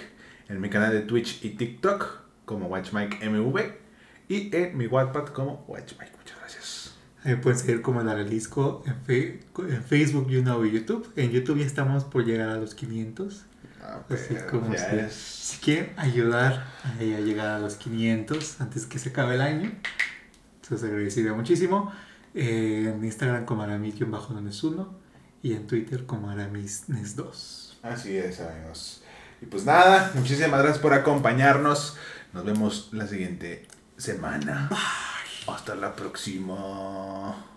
En mi canal de Twitch y TikTok como Watch Mike MV. Y en mi Wattpad como Watch Mike. Muchas gracias. Ahí pueden seguir como el Aralisco en, fe- en Facebook, YouNow y YouTube. En YouTube ya estamos por llegar a los 500. Ah, Así como si, quieren ayudar a ella a llegar a los 500 antes que se acabe el año, se agradecería muchísimo. Eh, en Instagram como aramis-1 y en Twitter como aramisnes2. Así es, amigos. Y pues nada, muchísimas gracias por acompañarnos. Nos vemos la siguiente semana. Hasta la próxima.